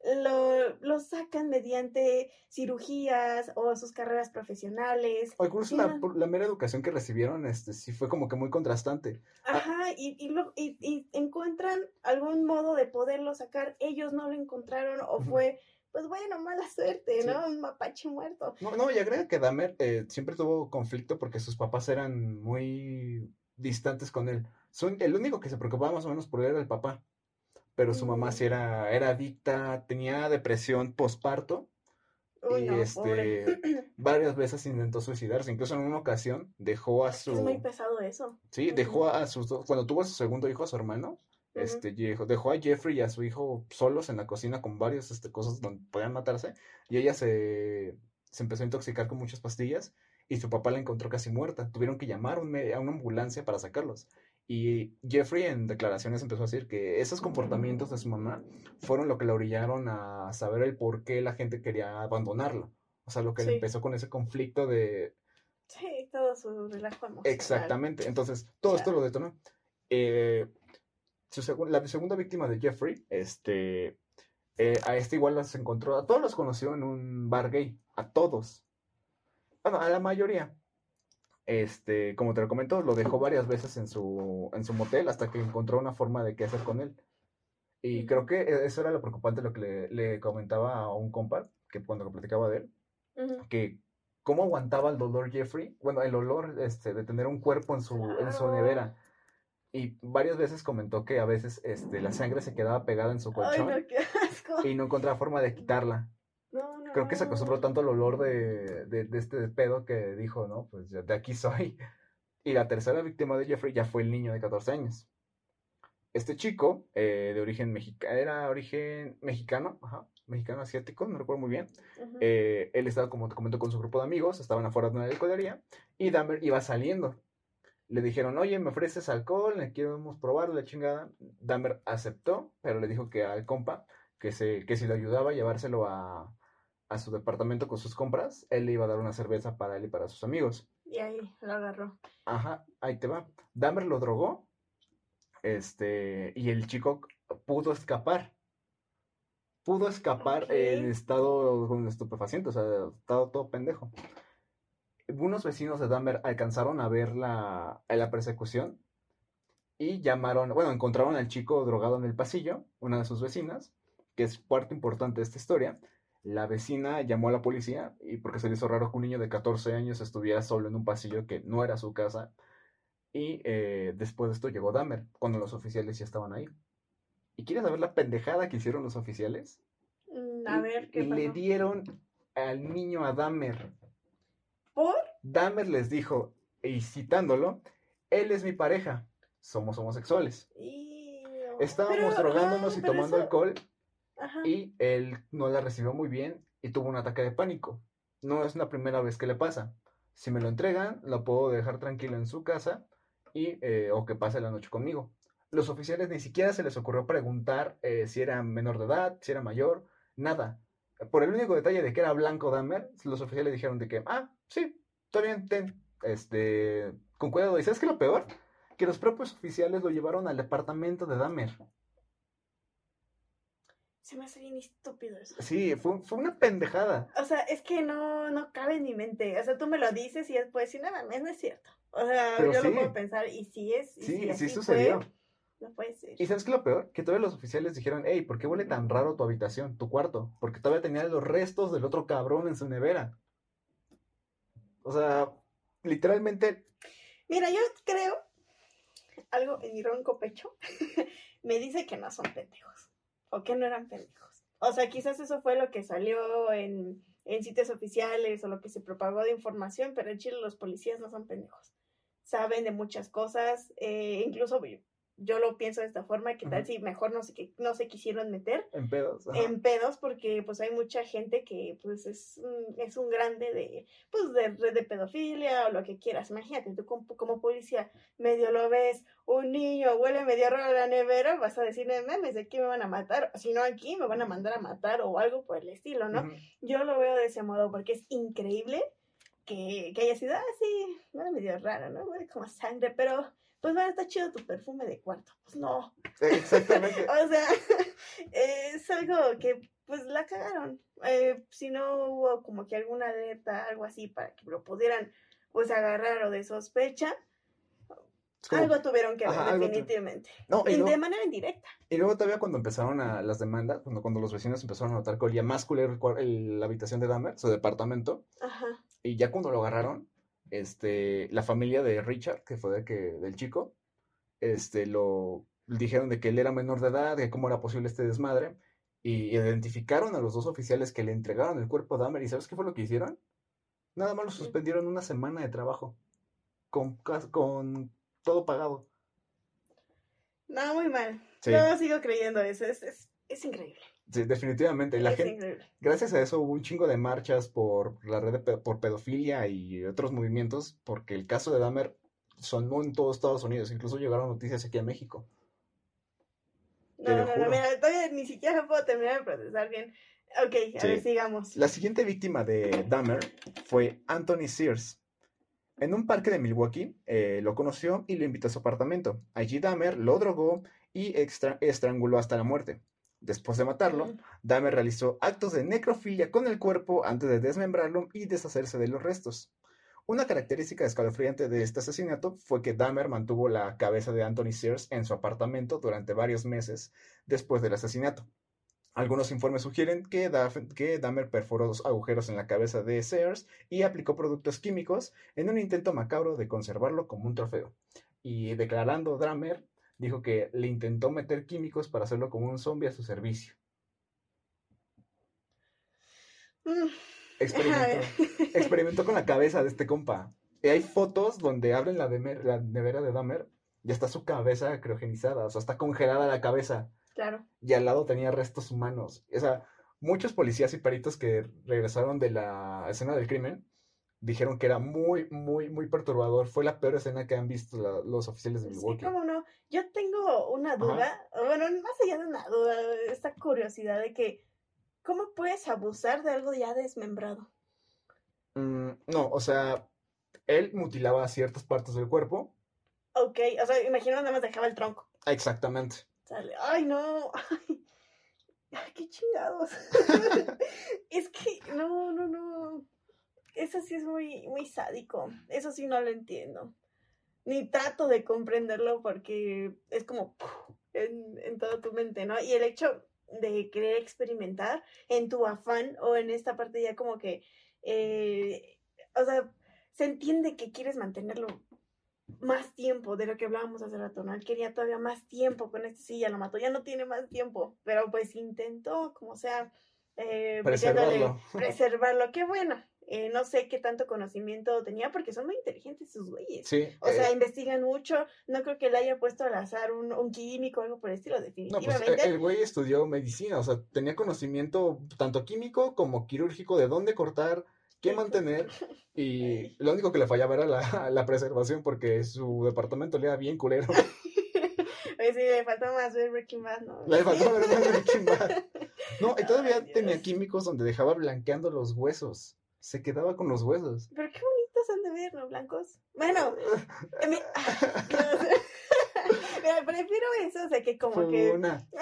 Speaker 2: Lo, lo sacan mediante cirugías o sus carreras profesionales.
Speaker 1: O incluso la, la mera educación que recibieron, este, sí fue como que muy contrastante.
Speaker 2: Ajá, y, y, lo- y, y encuentran algún modo de poderlo sacar. Ellos no lo encontraron o fue, pues bueno, mala suerte,
Speaker 1: Sí.
Speaker 2: ¿no? Un mapache muerto.
Speaker 1: No, no, y agrega que Dahmer eh, siempre tuvo conflicto porque sus papás eran muy distantes con él. Son, el único que se preocupaba más o menos por él era el papá. Pero su mamá sí era, era adicta, tenía depresión posparto
Speaker 2: Uy,
Speaker 1: y
Speaker 2: no,
Speaker 1: este
Speaker 2: pobre. *clears throat*
Speaker 1: varias veces intentó suicidarse. Incluso en una ocasión dejó a
Speaker 2: Es muy
Speaker 1: su
Speaker 2: pesado eso.
Speaker 1: sí, dejó a sus dos, cuando tuvo a su segundo hijo, a su hermano, este dejó, a Jeffrey y a su hijo solos en la cocina con varias este, cosas donde podían matarse y ella se, se empezó a intoxicar con muchas pastillas y su papá la encontró casi muerta. Tuvieron que llamar a una ambulancia para sacarlos. Y Jeffrey en declaraciones empezó a decir que esos comportamientos de su mamá fueron lo que la orillaron a saber el por qué la gente quería abandonarlo. O sea, lo que le empezó con ese conflicto de...
Speaker 2: Sí, todo su relajo emocional.
Speaker 1: Exactamente. Entonces, todo esto lo detonó. Eh, su la segunda víctima de Jeffrey, este... eh, a este igual las encontró, a todos los conoció en un bar gay, a todos. Bueno, a la mayoría. Este, como te lo comento, lo dejó varias veces en su, en su motel hasta que encontró una forma de qué hacer con él. Y creo que e, eso era lo preocupante, lo que le, le comentaba a un compa, que cuando platicaba de él,
Speaker 2: Ujú.
Speaker 1: que cómo aguantaba el dolor Jeffrey, bueno, el olor este, de tener un cuerpo en su, en su
Speaker 2: Claro.
Speaker 1: nevera. Y varias veces comentó que a veces este, la sangre se quedaba pegada en su
Speaker 2: Ay,
Speaker 1: colchón
Speaker 2: no, qué asco.
Speaker 1: y no encontraba forma de quitarla. Creo que se acostumbró tanto al olor de, de, de este pedo que dijo, no, pues de aquí *laughs* soy. Y la tercera víctima de Jeffrey ya fue el niño de 14 años. Este chico, eh, de origen mexicano, era origen mexicano, ajá, mexicano asiático, no recuerdo muy bien. Eh, él estaba, como te comento, con su grupo de amigos, estaban afuera de una licorería y Dahmer iba saliendo. Le dijeron, oye, ¿me ofreces alcohol? Le queremos probar la chingada. Dahmer aceptó, pero le dijo que al compa, que, se, que si le ayudaba a llevárselo a, a su departamento con sus compras, él le iba a dar una cerveza para él y para sus amigos.
Speaker 2: Y ahí lo agarró.
Speaker 1: Ajá, ahí te va. Dahmer lo drogó, este, y el chico pudo escapar. Pudo escapar en estado con estupefaciente, o sea, estado todo pendejo. Unos vecinos de Dahmer alcanzaron a ver la, la persecución y llamaron, bueno, encontraron al chico drogado en el pasillo, una de sus vecinas, que es parte importante de esta historia. La vecina llamó a la policía y porque se le hizo raro que un niño de 14 años estuviera solo en un pasillo que no era su casa. Y eh, después de esto llegó Dahmer, cuando los oficiales ya estaban ahí. ¿Y quieres saber la pendejada que hicieron los oficiales?
Speaker 2: Mm, A ver, ¿qué
Speaker 1: Le
Speaker 2: pasó?
Speaker 1: dieron al niño a Dahmer.
Speaker 2: ¿Por?
Speaker 1: Dahmer les dijo, y citándolo, él es mi pareja, somos homosexuales.
Speaker 2: Y...
Speaker 1: Estábamos
Speaker 2: Pero,
Speaker 1: drogándonos
Speaker 2: ah,
Speaker 1: y tomando
Speaker 2: eso-
Speaker 1: alcohol Y él no la recibió muy bien y tuvo un ataque de pánico. No es la primera vez que le pasa. Si me lo entregan, lo puedo dejar tranquilo en su casa y, eh, o que pase la noche conmigo. Los oficiales ni siquiera se les ocurrió preguntar eh, si era menor de edad, si era mayor, nada. Por el único detalle de que era blanco Dahmer, los oficiales dijeron de que, ah, sí, está bien, ten, este, con cuidado. ¿Y sabes qué lo peor? Que los propios oficiales lo llevaron al departamento de Dahmer.
Speaker 2: Se me hace bien estúpido eso.
Speaker 1: Sí, fue, fue una pendejada.
Speaker 2: O sea, es que no, no cabe en mi mente. O sea, tú me lo dices y después decir, nada, no es cierto. O sea,
Speaker 1: Pero
Speaker 2: yo
Speaker 1: sí.
Speaker 2: lo puedo pensar, y si es. y
Speaker 1: Sí, sí
Speaker 2: así
Speaker 1: sucedió.
Speaker 2: fue, no puede ser.
Speaker 1: ¿Y sabes qué es lo peor? Que todavía los oficiales dijeron, hey, ¿por qué huele tan raro tu habitación, tu cuarto? Porque todavía tenía los restos del otro cabrón en su nevera. O sea, literalmente,
Speaker 2: Mira, yo creo, algo en mi ronco pecho, *laughs* me dice que no son pendejos. O que no eran pendejos. O sea, quizás eso fue lo que salió en, en sitios oficiales o lo que se propagó de información, pero en Chile los policías no son pendejos. Saben de muchas cosas, eh, incluso yo, lo pienso de esta forma, que tal si mejor no se, que, no se quisieron meter
Speaker 1: en pedos. ajá.
Speaker 2: en pedos porque pues hay mucha gente que pues es, un- es un grande de pues de red de pedofilia o lo que quieras. Imagínate, tú como, como policía medio lo ves, un niño huele medio raro la nevera, vas a decir, "No mames, de aquí me van a matar, si no aquí me van a mandar a matar o algo por el estilo, ¿no? Yo lo veo de ese modo porque es increíble que, que haya sido, ah, sí, huele medio raro, ¿no? Huele como a sangre, pero pues bueno, está chido tu perfume de cuarto. Pues no,
Speaker 1: Exactamente. *laughs*
Speaker 2: o sea, *laughs* es algo que pues la cagaron. Eh, si no hubo como que alguna alerta, algo así, para que lo pudieran pues agarrar o de sospecha,
Speaker 1: como-
Speaker 2: algo tuvieron que ver,
Speaker 1: Ajá,
Speaker 2: definitivamente.
Speaker 1: No, y
Speaker 2: de manera indirecta.
Speaker 1: y luego todavía cuando empezaron a las demandas, cuando, cuando los vecinos empezaron a notar que olía más culero el el- la habitación de Dahmer, su departamento,
Speaker 2: Ajá.
Speaker 1: y ya cuando lo agarraron, este, la familia de Richard, que fue de que, del chico, este, lo dijeron de que él era menor de edad, de cómo era posible este desmadre, y identificaron a los dos oficiales que le entregaron el cuerpo a Dahmer, ¿y sabes qué fue lo que hicieron? Nada más lo suspendieron una semana de trabajo, con, con todo pagado.
Speaker 2: No, muy mal.
Speaker 1: Sí.
Speaker 2: Yo sigo creyendo eso. Es, es, es increíble.
Speaker 1: Sí, definitivamente. La
Speaker 2: es
Speaker 1: gente,
Speaker 2: increíble.
Speaker 1: gracias a eso hubo un chingo de marchas por la red de por pedofilia y otros movimientos, porque el caso de Dahmer sonó en todo Estados Unidos, incluso llegaron noticias aquí a México.
Speaker 2: No, no, no, mira, todavía ni siquiera lo puedo terminar de procesar bien. Ok, a
Speaker 1: Sí.
Speaker 2: ver, sigamos.
Speaker 1: La siguiente víctima de Dahmer fue Anthony Sears. En un parque de Milwaukee, eh, lo conoció y lo invitó a su apartamento. Allí Dahmer lo drogó y extra- estranguló hasta la muerte. Después de matarlo. Dahmer realizó actos de necrofilia con el cuerpo antes de desmembrarlo y deshacerse de los restos. Una característica escalofriante de este asesinato fue que Dahmer mantuvo la cabeza de Anthony Sears en su apartamento durante varios meses después del asesinato. Algunos informes sugieren que, que Dahmer perforó dos agujeros en la cabeza de Sears y aplicó productos químicos en un intento macabro de conservarlo como un trofeo. Y declarando Dahmer, dijo que le intentó meter químicos para hacerlo como un zombie a su servicio.
Speaker 2: Mm,
Speaker 1: Experimentó, *laughs* experimentó con la cabeza de este compa. Y hay fotos donde abren la, demer- la nevera de Dahmer y está su cabeza criogenizada, o sea, está congelada la cabeza
Speaker 2: claro.
Speaker 1: y al lado tenía restos humanos. O sea, muchos policías y peritos que regresaron de la escena del crimen dijeron que era muy, muy, muy perturbador. Fue la peor escena que han visto la- los oficiales de Milwaukee.
Speaker 2: cómo no. Yo tengo una duda, bueno, más allá de una duda, esta curiosidad de que, ¿cómo puedes abusar de algo ya desmembrado?
Speaker 1: Mm, no, o sea, él mutilaba ciertas partes del cuerpo.
Speaker 2: Ok, o sea, imagino nada más dejaba el tronco.
Speaker 1: Exactamente.
Speaker 2: Sale, ay, no, *laughs* ay, ay, qué chingados. *laughs* es que, no, no, no. Eso sí es muy, muy sádico. Eso sí no lo entiendo. Ni trato de comprenderlo porque es como en, en toda tu mente, ¿no? Y el hecho de querer experimentar en tu afán o en esta parte ya como que, eh, o sea, se entiende que quieres mantenerlo más tiempo de lo que hablábamos hace rato, ¿no? Él quería todavía más tiempo con este, sí, ya lo mató, ya no tiene más tiempo, pero pues intentó, como sea, eh,
Speaker 1: Preservarlo.
Speaker 2: preservarlo, qué bueno. Eh, no sé qué tanto conocimiento tenía porque son muy inteligentes sus güeyes.
Speaker 1: Sí.
Speaker 2: O sea,
Speaker 1: eh,
Speaker 2: investigan mucho. No creo que le haya puesto al azar un, un químico o algo por el estilo,
Speaker 1: no, pues
Speaker 2: definitivamente.
Speaker 1: eh, el güey estudió medicina, o sea, tenía conocimiento tanto químico como quirúrgico de dónde cortar, qué mantener, *laughs* y lo único que le fallaba era la, la preservación porque su departamento le era bien culero. *laughs*
Speaker 2: Sí, le faltó más ver Breaking Bad, ¿no?
Speaker 1: Le faltaba ver más Breaking Bad. *laughs* No, y todavía
Speaker 2: Ay,
Speaker 1: tenía químicos donde dejaba blanqueando los huesos. Se quedaba con los huesos.
Speaker 2: Pero qué bonitos han de ver, ¿no? Blancos. Bueno, *laughs* mi- Dios. *laughs* Mira, prefiero eso, o sea, que como que...
Speaker 1: una. *laughs*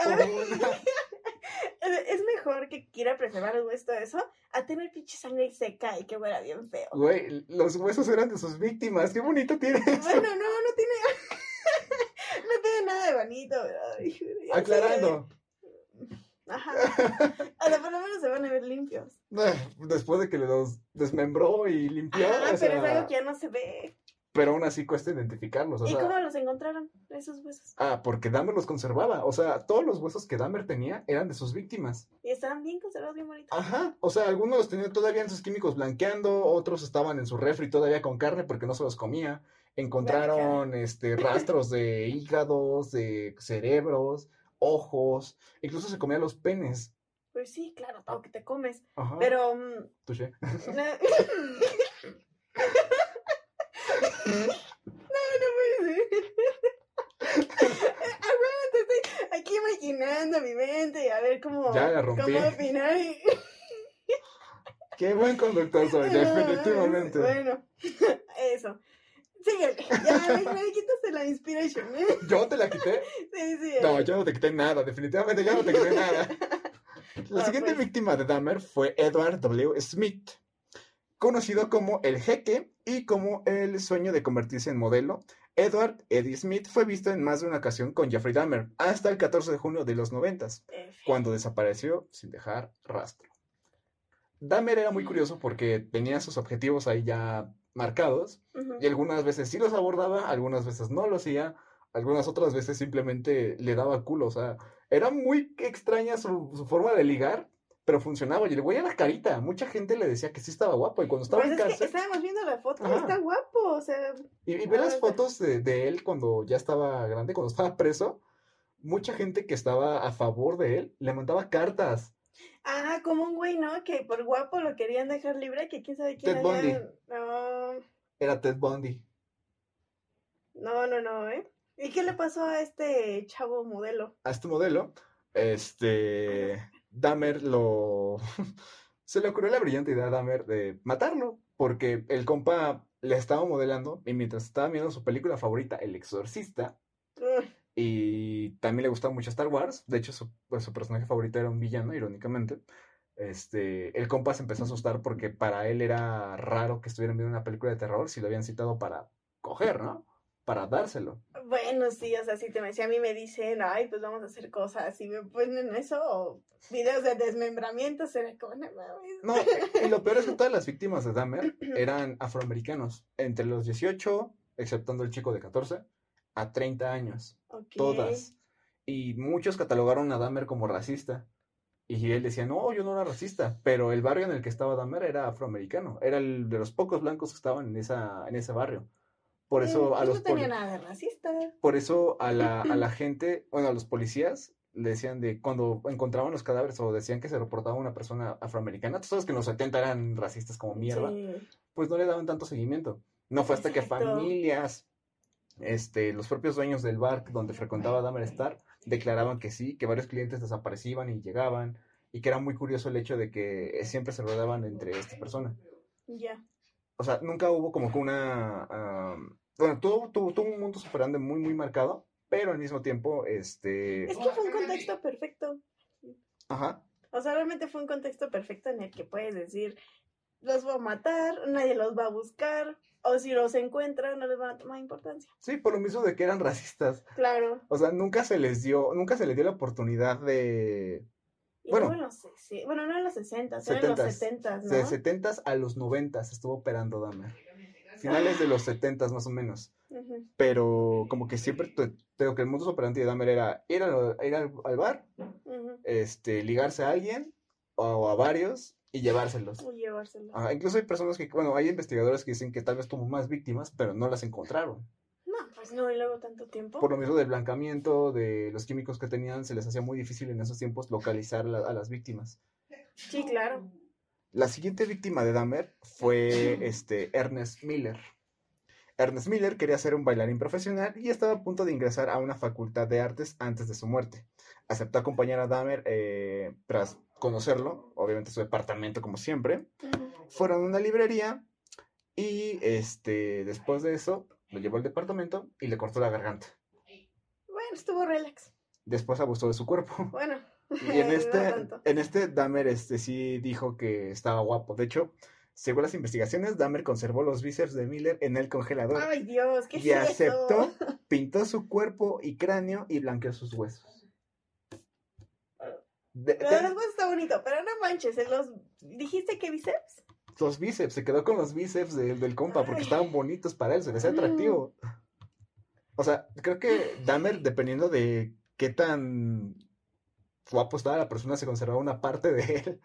Speaker 2: Es mejor que quiera preservar los huesos, todo eso, a tener pinche sangre seca y que huela bien feo.
Speaker 1: Güey, los huesos eran de sus víctimas. Qué bonito tiene eso.
Speaker 2: Bueno, no, no tiene. no tiene nada de bonito, ya
Speaker 1: Aclarando.
Speaker 2: Ajá. O sea, por lo menos se van a ver limpios. *laughs*
Speaker 1: Después de que los desmembró y limpió.
Speaker 2: Ah,
Speaker 1: o
Speaker 2: pero es algo que ya no se ve.
Speaker 1: pero aún así cuesta identificarlos. O
Speaker 2: ¿Y
Speaker 1: sea,
Speaker 2: cómo los encontraron, esos huesos?
Speaker 1: Ah, porque Dahmer los conservaba. O sea, todos los huesos que Dahmer tenía eran de sus víctimas.
Speaker 2: Y estaban bien conservados, bien bonitos.
Speaker 1: Ajá. O sea, algunos los tenían todavía en sus químicos blanqueando, otros estaban en su refri todavía con carne porque no se los comía. Encontraron este rastros de hígados, de cerebros, ojos, incluso se comía los penes.
Speaker 2: Pues sí, claro, todo que te comes.
Speaker 1: Ajá.
Speaker 2: Pero.
Speaker 1: Touché. *laughs*
Speaker 2: no, no puede ser. Aguanta, estoy aquí imaginando mi mente y a ver cómo,
Speaker 1: Ya la rompí.
Speaker 2: cómo opinar. y-
Speaker 1: Qué buen conductor soy, *laughs* definitivamente.
Speaker 2: Bueno, *laughs* eso. Síguele. Ya, me, me quitaste la inspiration, ¿eh?
Speaker 1: ¿Yo te la quité?
Speaker 2: Sí, sí.
Speaker 1: No, yo no te quité nada, definitivamente yo no te quité nada. *laughs* La
Speaker 2: Ah,
Speaker 1: siguiente
Speaker 2: pues.
Speaker 1: víctima de Dahmer fue Edward W. Smith, conocido como el jeque y como el sueño de convertirse en modelo. Edward Eddie Smith fue visto en más de una ocasión con Jeffrey Dahmer hasta el 14 de junio de los 90,
Speaker 2: F.
Speaker 1: cuando desapareció sin dejar rastro. Dahmer era muy curioso porque tenía sus objetivos ahí ya marcados y algunas veces sí los abordaba, algunas veces no lo hacía, algunas otras veces simplemente le daba culo. O sea, era muy extraña su, su forma de ligar, pero funcionaba. Y el güey era carita. Mucha gente le decía que sí estaba guapo. Y cuando estaba
Speaker 2: Pues
Speaker 1: en
Speaker 2: es
Speaker 1: cárcel,
Speaker 2: estábamos viendo la foto, está guapo, o sea,
Speaker 1: y, y ve las fotos de, de él cuando ya estaba grande, cuando estaba preso. Mucha gente que estaba a favor de él le mandaba cartas.
Speaker 2: Ah, como un güey, ¿no? Que por guapo lo querían dejar libre, que quién sabe quién
Speaker 1: Ted
Speaker 2: había- No,
Speaker 1: Era Ted Bundy.
Speaker 2: no, no, no, ¿eh? ¿Y qué le pasó a este chavo modelo?
Speaker 1: a este modelo, este, Dahmer lo... *laughs* se le ocurrió la brillante idea a Dahmer de matarlo, porque el compa le estaba modelando y mientras estaba viendo su película favorita, El Exorcista, y también le gustaba mucho Star Wars, de hecho su, pues, su personaje favorito era un villano, irónicamente, este, el compa se empezó a asustar porque para él era raro que estuvieran viendo una película de terror si lo habían citado para coger, ¿no? Para dárselo.
Speaker 2: Bueno, sí, o sea, si, te me, si a mí me dicen, ay, pues vamos a hacer cosas, y me ponen eso, o videos de desmembramiento, será como, no mames.
Speaker 1: No, y lo peor es que *laughs* todas las víctimas de Dahmer *clears throat* eran afroamericanos, entre los 18, exceptando el chico de 14, a 30 años, todas. Y muchos catalogaron a Dahmer como racista. Y él decía, no, yo no era racista, pero el barrio en el que estaba Dahmer era afroamericano, era el de los pocos blancos que estaban en, esa, en ese barrio. Por eso
Speaker 2: Mm,
Speaker 1: a
Speaker 2: pues
Speaker 1: los
Speaker 2: No tenía nada de racista.
Speaker 1: por eso a la, *clears throat* a la gente, bueno, a los policías le decían de cuando encontraban los cadáveres o decían que se reportaba una persona afroamericana, tú sabes que en los 70 eran racistas como mierda,
Speaker 2: Sí.
Speaker 1: pues no le daban tanto seguimiento. No fue hasta que familias, este, los propios dueños del bar donde frecuentaba Dahmer Star declaraban que sí, que varios clientes desaparecían y llegaban y que era muy curioso el hecho de que siempre se rodeaban entre esta persona.
Speaker 2: Ya.
Speaker 1: O sea, nunca hubo como que una... bueno, tuvo, tuvo, tuvo un mundo superando muy, muy marcado, pero al mismo tiempo, este...
Speaker 2: Es que fue un contexto perfecto.
Speaker 1: Ajá.
Speaker 2: O sea, realmente fue un contexto perfecto en el que puedes decir, los va a matar, nadie los va a buscar, o si los encuentran, no les van a tomar importancia.
Speaker 1: Sí, por lo mismo de que eran racistas.
Speaker 2: Claro.
Speaker 1: O sea, nunca se les dio, nunca se les dio la oportunidad de...
Speaker 2: Y
Speaker 1: Bueno.
Speaker 2: los, sesen- bueno, no en los 60, eran en los
Speaker 1: 70s.
Speaker 2: 70, ¿no?
Speaker 1: De 70s a los 90s estuvo operando Dahmer. Finales de los 70s más o menos. Pero como que siempre tengo que el mundo operandi de Dahmer era ir, al, ir al, al bar, este, ligarse a alguien o a varios y llevárselos.
Speaker 2: O llevárselo.
Speaker 1: Ajá, incluso hay personas que, bueno, hay investigadores que dicen que tal vez tuvo más víctimas, pero no las encontraron.
Speaker 2: No, pues no, y luego tanto tiempo.
Speaker 1: Por lo mismo del blancamiento, de los químicos que tenían, se les hacía muy difícil en esos tiempos localizar la- a las víctimas.
Speaker 2: Sí, claro.
Speaker 1: La siguiente víctima de Dahmer fue *clears throat* este, Ernest Miller. Ernest Miller quería ser un bailarín profesional y estaba a punto de ingresar a una facultad de artes antes de su muerte. Aceptó acompañar a Dahmer eh, tras conocerlo, obviamente su departamento como siempre. Fueron a una librería y este, después de eso lo llevó al departamento y le cortó la garganta.
Speaker 2: Bueno, estuvo relax.
Speaker 1: Después abusó de su cuerpo. *laughs*
Speaker 2: Bueno, *laughs*
Speaker 1: Y en *laughs*
Speaker 2: No
Speaker 1: este,
Speaker 2: tanto.
Speaker 1: en este Dahmer este, sí dijo que estaba guapo. De hecho, según las investigaciones, Dahmer conservó los bíceps de Miller en el congelador.
Speaker 2: Ay, Dios, ¿qué
Speaker 1: y
Speaker 2: es
Speaker 1: aceptó,
Speaker 2: eso?
Speaker 1: pintó su cuerpo y cráneo y blanqueó sus huesos. De-
Speaker 2: después está bonito, pero no manches, en los... ¿Dijiste que bíceps?
Speaker 1: los bíceps, se quedó con los bíceps de- del compa porque estaban bonitos para él, se le hacía atractivo. O sea, creo que Dahmer, dependiendo de qué tan guapo estaba la persona, se conservaba una parte de él.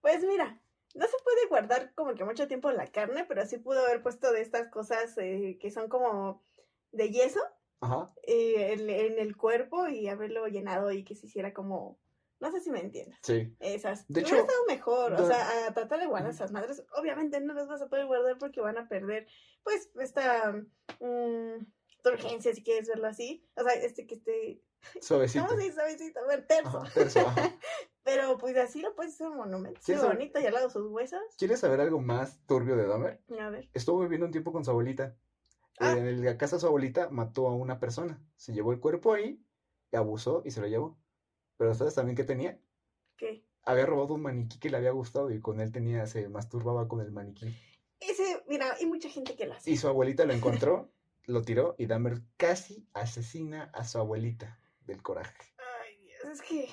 Speaker 2: Pues mira, no se puede guardar como que mucho tiempo la carne, pero sí pudo haber puesto de estas cosas eh, que son como de yeso
Speaker 1: Ajá.
Speaker 2: eh, en, en el cuerpo y haberlo llenado y que se hiciera como... No sé si me entiendes.
Speaker 1: Sí.
Speaker 2: Esas.
Speaker 1: De hecho,
Speaker 2: estado mejor. O sea, a tratar de guardar esas madres. Obviamente no las vas a poder guardar porque van a perder, pues, esta turgencia, si quieres verlo así. O sea, este que esté.
Speaker 1: Suavecito.
Speaker 2: No, sí, suavecito, bueno, terso.
Speaker 1: Ajá. *laughs*
Speaker 2: Pero pues así lo puedes hacer un monumento. Sí,
Speaker 1: ¿Quieres saber-
Speaker 2: bonito y al lado sus huesos.
Speaker 1: ¿Quieres saber algo más turbio de Dahmer?
Speaker 2: A ver.
Speaker 1: Estuvo viviendo un tiempo con su abuelita.
Speaker 2: Ah.
Speaker 1: En la casa de su abuelita mató a una persona. Se llevó el cuerpo ahí, abusó y se lo llevó. Pero ¿sabes también qué tenía?
Speaker 2: ¿Qué?
Speaker 1: Había robado un maniquí que le había gustado y con él tenía, se masturbaba con el maniquí.
Speaker 2: Ese, mira, hay mucha gente que lo hace.
Speaker 1: Y su abuelita lo encontró, lo tiró y Dahmer casi asesina a su abuelita del coraje.
Speaker 2: Ay, Dios, es que.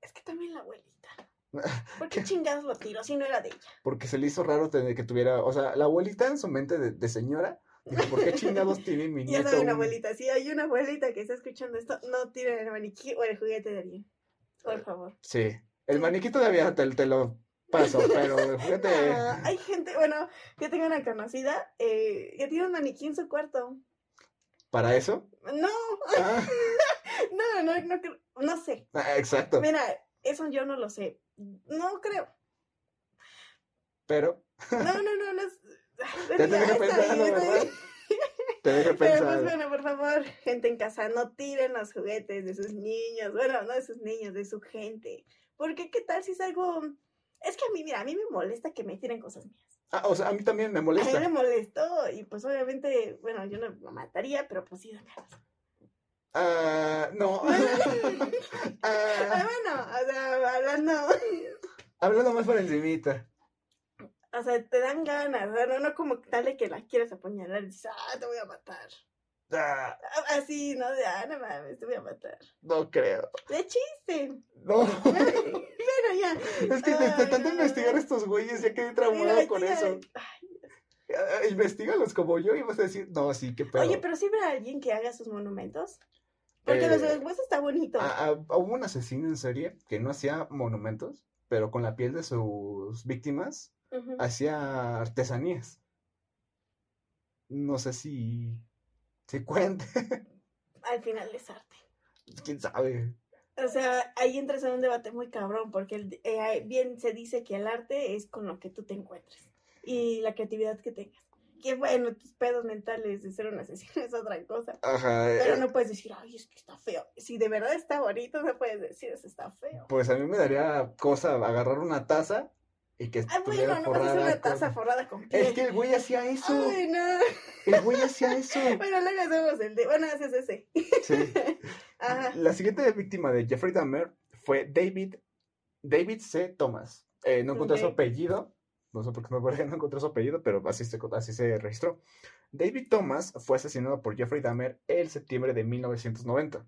Speaker 2: Es que también la abuelita. *laughs* ¿Por qué chingados lo tiró si no era de ella?
Speaker 1: Porque se le hizo raro tener que tuviera, o sea, la abuelita en su mente de, de señora, ¿por qué chingados tiene mi *laughs*
Speaker 2: Ya
Speaker 1: nieto?
Speaker 2: saben,
Speaker 1: un-?"
Speaker 2: abuelita, si hay una abuelita que está escuchando esto, no tiren el maniquí o el juguete de alguien. Por favor.
Speaker 1: Sí, el maniquí todavía te, te lo paso, pero el juguete... *laughs*
Speaker 2: Ah, hay gente, bueno, yo tengo una conocida eh, que tiene un maniquí en su cuarto.
Speaker 1: ¿Para eso?
Speaker 2: No,
Speaker 1: Ah, *laughs*
Speaker 2: no, no, no, creo- no sé.
Speaker 1: ah, exacto,
Speaker 2: Mira, eso yo no lo sé. No creo.
Speaker 1: pero
Speaker 2: No, no, no, no.
Speaker 1: Te deja pensando, ¿verdad? Te deja
Speaker 2: Pero pues bueno, por favor, gente en casa, no tiren los juguetes de sus niños. Bueno, no de sus niños, de su gente. Porque qué tal si es algo... Es que a mí, mira, a mí me molesta que me tiren cosas mías.
Speaker 1: Ah, o sea, a mí también me
Speaker 2: A mí me
Speaker 1: molesta.
Speaker 2: molestó y pues obviamente, bueno, yo no lo mataría, pero pues sí.
Speaker 1: Ah, no. *laughs*
Speaker 2: Ah,
Speaker 1: Ah,
Speaker 2: bueno, o sea, hablando,
Speaker 1: hablando más por encimita.
Speaker 2: O sea, te dan ganas, no, no como tal de que la quieras apuñalar y dices, ah, te voy a matar.
Speaker 1: Ah,
Speaker 2: Ah, Así, no de, ah, no mames, te voy a matar.
Speaker 1: no creo.
Speaker 2: De chiste.
Speaker 1: No.
Speaker 2: Pero ya.
Speaker 1: Es que de, de tanto
Speaker 2: no.
Speaker 1: investigar estos güeyes ya quedé traumado
Speaker 2: Mira,
Speaker 1: con
Speaker 2: tía,
Speaker 1: eso.
Speaker 2: ay,
Speaker 1: Ah, Investígalos como yo y vas a decir, no, sí, qué pedo.
Speaker 2: Oye, pero sí habrá alguien que haga sus monumentos. Porque
Speaker 1: Eh,
Speaker 2: los de los huesos está bonito.
Speaker 1: Hubo un asesino en serie que no hacía monumentos, pero con la piel de sus víctimas Hacía artesanías. No sé si se cuente, *laughs*
Speaker 2: Al final es arte.
Speaker 1: quién sabe.
Speaker 2: O sea, ahí entras en un debate muy cabrón, porque el- eh, bien se dice que el arte es con lo que tú te encuentres y la creatividad que tengas. Que bueno, tus pedos mentales de ser un asesino *laughs* es otra cosa.
Speaker 1: Ajá,
Speaker 2: Pero
Speaker 1: eh,
Speaker 2: no puedes decir, ay, es que está feo. Si de verdad está bonito, no puedes decir, eso está feo.
Speaker 1: pues a mí me daría cosa agarrar una taza y que
Speaker 2: Ay, bueno, no
Speaker 1: forrada
Speaker 2: una taza
Speaker 1: con-
Speaker 2: forrada con piel.
Speaker 1: Es que el güey hacía eso.
Speaker 2: Ay, no.
Speaker 1: El güey hacía eso. *laughs*
Speaker 2: Bueno, luego hacemos el de. Bueno, haces ese.
Speaker 1: Sí. *laughs*
Speaker 2: Ajá.
Speaker 1: La siguiente víctima de Jeffrey Dahmer fue David, David C. Thomas. Eh, no encontré su apellido. No sé por qué me acuerdo que no encontré su apellido, pero así se, así se registró. David Thomas fue asesinado por Jeffrey Dahmer el septiembre de 1990.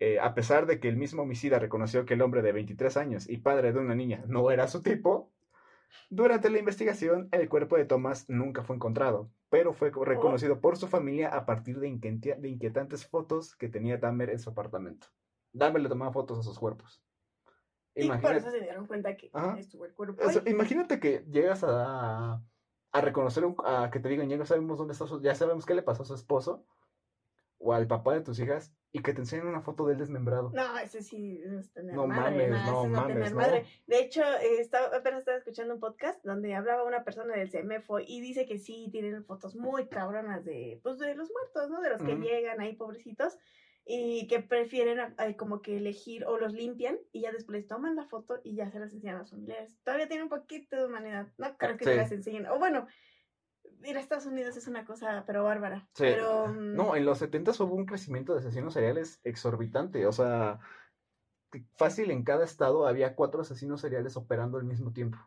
Speaker 1: Eh, a pesar de que el mismo homicida reconoció que el hombre de 23 años y padre de una niña no era su tipo, durante la investigación el cuerpo de Thomas nunca fue encontrado, pero fue
Speaker 2: Oh.
Speaker 1: reconocido por su familia a partir de, inquieta- de inquietantes fotos que tenía Dahmer en su apartamento. Dahmer le tomaba fotos a sus cuerpos.
Speaker 2: Y por
Speaker 1: Imagínate,
Speaker 2: eso se dieron cuenta que
Speaker 1: Ajá.
Speaker 2: estuvo el cuerpo.
Speaker 1: o sea,
Speaker 2: ahí.
Speaker 1: imagínate que llegas a, a reconocer, un- a que te digan, ya no sabemos dónde está su, ya sabemos qué le pasó a su esposo o al papá de tus hijas y que te enseñen una foto de él desmembrado.
Speaker 2: No, ese sí es tener
Speaker 1: No
Speaker 2: madre.
Speaker 1: mames,
Speaker 2: no,
Speaker 1: mames,
Speaker 2: tener
Speaker 1: no.
Speaker 2: madre. De hecho, eh, estaba, apenas estaba escuchando un podcast donde hablaba una persona del CEMEFO y dice que sí tienen fotos muy cabronas de, pues, de los muertos, ¿no? De los que llegan ahí, pobrecitos, y que prefieren eh, como que elegir o los limpian y ya después les toman la foto y ya se las enseñan a los familiares. Todavía tienen un poquito de humanidad. No creo que
Speaker 1: Sí.
Speaker 2: se las enseñen. O bueno, ir a Estados Unidos es una cosa, pero bárbara.
Speaker 1: Sí.
Speaker 2: Pero, mm,
Speaker 1: No, en los 70 hubo un crecimiento de asesinos seriales exorbitante. O sea, fácil en cada estado había cuatro asesinos seriales operando al mismo tiempo.